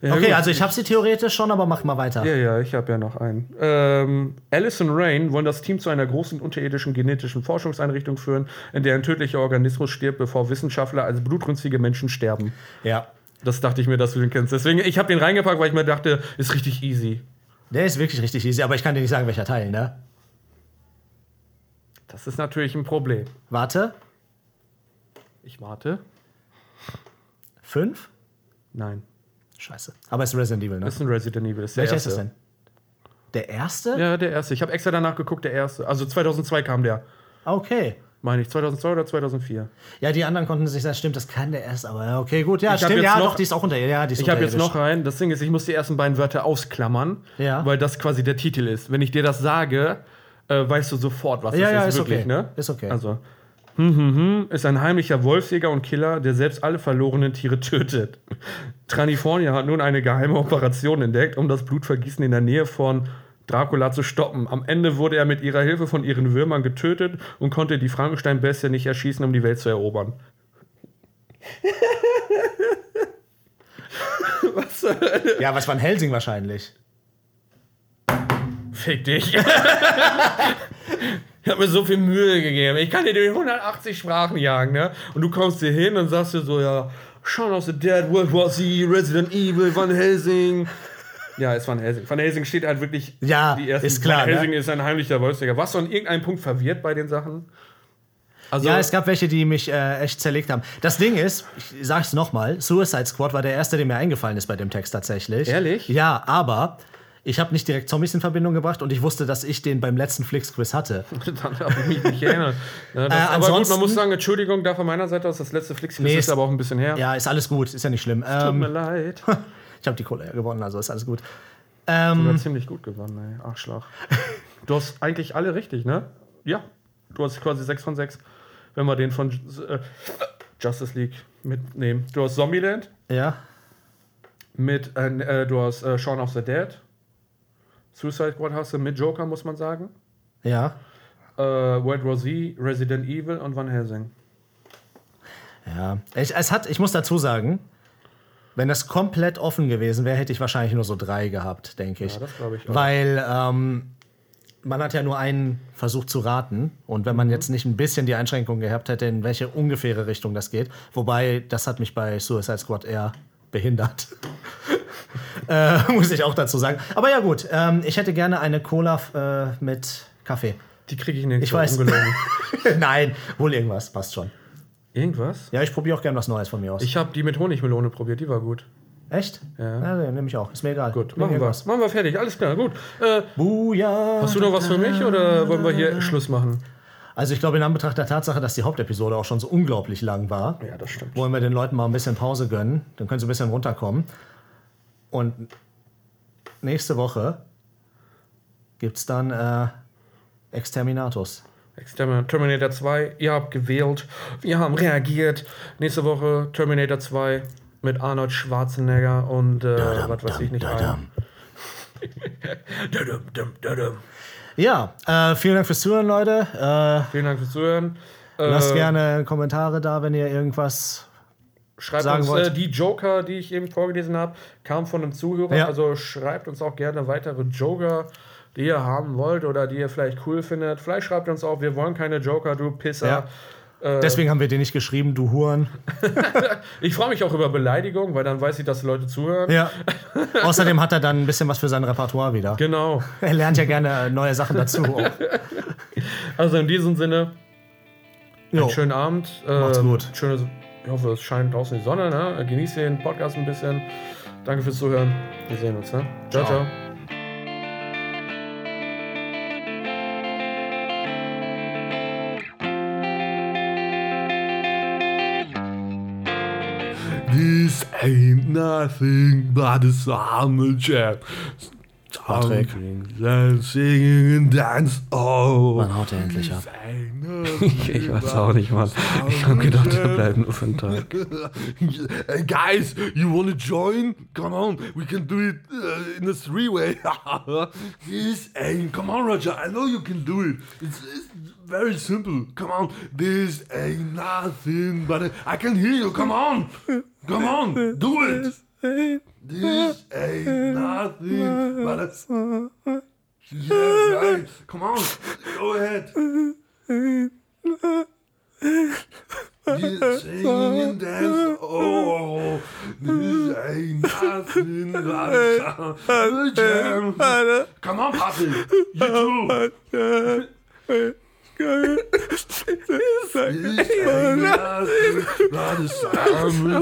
gut. also ich habe sie theoretisch schon, aber mach mal weiter. Ja, ja, ich habe ja noch einen. Ähm, Alice und Rain wollen das Team zu einer großen unterirdischen genetischen Forschungseinrichtung führen, in der ein tödlicher Organismus stirbt, bevor Wissenschaftler als blutrünstige Menschen sterben. Ja. Das dachte ich mir, dass du den kennst. Deswegen, ich habe den reingepackt, weil ich mir dachte, ist richtig easy. Der ist wirklich richtig easy, aber ich kann dir nicht sagen, welcher Teil, ne? Das ist natürlich ein Problem. Warte. Ich warte. Fünf? Nein. Scheiße. Aber es ist Resident Evil, ne? Das ist ein Resident Evil. Ist der Welcher erste. ist das denn? Der erste? Ja, der erste. Ich habe extra danach geguckt, der erste. Also 2002 kam der. Okay. Meine ich, 2002 oder 2004? Ja, die anderen konnten sich sagen, stimmt, das kann der erst, aber ja, okay, gut. Ja, Ich stimmt, ja, noch- doch, die ist auch unter. Ja, die ist Ich habe jetzt noch rein. Das Ding ist, ich muss die ersten beiden Wörter ausklammern, Ja. weil das quasi der Titel ist. Wenn ich dir das sage, äh, weißt du sofort, was Ja, das ja, ist. ist wirklich, okay. ne? Ist okay. Also, hm, hm, hm, ist ein heimlicher Wolfsjäger und Killer, der selbst alle verlorenen Tiere tötet. Tranifornia hat nun eine geheime Operation entdeckt, um das Blutvergießen in der Nähe von Dracula zu stoppen. Am Ende wurde er mit ihrer Hilfe von ihren Würmern getötet und konnte die Frankenstein-Bestie nicht erschießen, um die Welt zu erobern. Ja, was war ein Helsing wahrscheinlich? Fick dich. ich habe mir so viel Mühe gegeben. Ich kann dir durch 180 Sprachen jagen, ne? Und du kommst hier hin und sagst dir so, ja, Shaun of the Dead, World War Z, Resident Evil, Van Helsing. Ja, ist Van Helsing. Van Helsing steht halt wirklich Ja, ist klar, Van ne? Helsing ist ein heimlicher Wolfsjäger. Warst du an irgendeinem Punkt verwirrt bei den Sachen? Also, Ja, es gab welche, die mich äh, echt zerlegt haben. Das Ding ist, ich sag's nochmal, Suicide Squad war der erste, der mir eingefallen ist bei dem Text tatsächlich. Ehrlich? Ja, aber ich habe nicht direkt Zombies in Verbindung gebracht und ich wusste, dass ich den beim letzten Flix-Quiz hatte. dann habe ich mich nicht erinnert. Ja, das, Äh, aber gut, man muss sagen, Entschuldigung da von meiner Seite aus, das letzte Flix Nee, ist aber auch ein bisschen her. Ja, ist alles gut, ist ja nicht schlimm. Tut mir Ähm, leid. ich habe die Kohle gewonnen, also ist alles gut. Ähm, ziemlich gut gewonnen, ey. Arschloch. Du hast eigentlich alle richtig, ne? Ja. Du hast quasi 6 von 6. Wenn wir den von äh, Justice League mitnehmen. Du hast Zombieland ja, mit, äh, äh, du hast äh, Shaun of the Dead. Suicide Squad hast du mit Joker, muss man sagen. ja. Äh, World War Z, Resident Evil und Van Helsing. Ja, ich, es hat, ich muss dazu sagen, wenn das komplett offen gewesen wäre, hätte ich wahrscheinlich nur so drei gehabt, denke ich. Ja, das glaube ich auch. Weil ähm, man hat ja nur einen Versuch zu raten. Und wenn Mhm. man jetzt nicht ein bisschen die Einschränkung gehabt hätte, in welche ungefähre Richtung das geht, wobei das hat mich bei Suicide Squad eher behindert. äh, muss ich auch dazu sagen. Aber ja gut, ähm, ich hätte gerne eine Cola äh, mit Kaffee. Die kriege ich nicht. Ich weiß. Nein, hol irgendwas, passt schon. Irgendwas? Ja, ich probiere auch gerne was Neues von mir aus. Ich habe die mit Honigmelone probiert, die war gut. Echt? Ja. Ja, nehme ich auch. Ist mir egal. Gut, machen wir. Machen wir fertig, alles klar, gut. Äh, Buja. hast du noch was für mich oder wollen wir hier Schluss machen? Also ich glaube, in Anbetracht der Tatsache, dass die Hauptepisode auch schon so unglaublich lang war, Ja, das stimmt. wollen wir den Leuten mal ein bisschen Pause gönnen. Dann können sie ein bisschen runterkommen. Und nächste Woche gibt es dann äh, Exterminatus. Extermin- Terminator 2, ihr habt gewählt, wir haben reagiert. Nächste Woche Terminator 2 mit Arnold Schwarzenegger und äh, was weiß ich nicht. Dadum, dum, dadum. Ja, äh, vielen Dank fürs Zuhören, Leute. Äh, Vielen Dank fürs Zuhören. Äh, lasst gerne Kommentare da, wenn ihr irgendwas. Schreibt sagen uns, wollt. äh, die Joker, die ich eben vorgelesen habe, kam von einem Zuhörer. Ja. Also schreibt uns auch gerne weitere Joker, die ihr haben wollt oder die ihr vielleicht cool findet. Vielleicht schreibt uns auch, wir wollen keine Joker, du Pisser. Ja. Deswegen haben wir dir nicht geschrieben, du Huren. Ich freue mich auch über Beleidigung, weil dann weiß ich, dass Leute zuhören. Ja. Außerdem hat er dann ein bisschen was für sein Repertoire wieder. Genau. Er lernt ja gerne neue Sachen dazu. Also in diesem Sinne, Jo. einen schönen Abend. Macht's Ähm, gut. Schönes, ich hoffe, es scheint draußen die Sonne. Ne? Genießt den Podcast ein bisschen. Danke fürs Zuhören. Wir sehen uns. Ne? ciao. Ciao. ciao. Ain't nothing but a summer jam. Patrick. Singing and dance. Oh. Wann haut er endlich ab? Ich weiß auch nicht, Mann. Ich hab gedacht, wir bleiben nur für einen Tag. Hey guys, you wanna join? Come on, we can do it uh, in a three-way. this, hey, come on, Roger. I know you can do it. It's, it's very simple. Come on, this ain't nothing but a, I can hear you. Come on, come on, do it. This ain't nothing but a. Yeah, right. Come on, go ahead. Sing and dance. Oh, this ain't nothing but a jam. Come on, Patrick. You too. This ain't nothing but a summer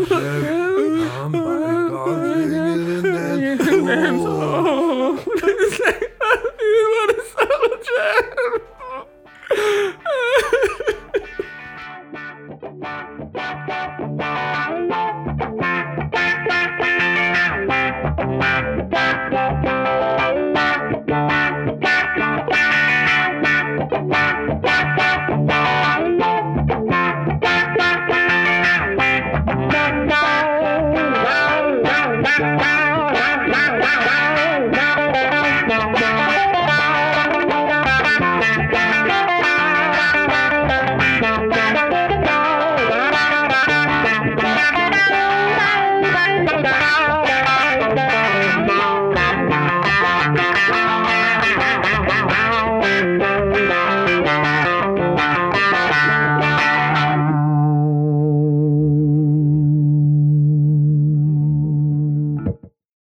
Jam.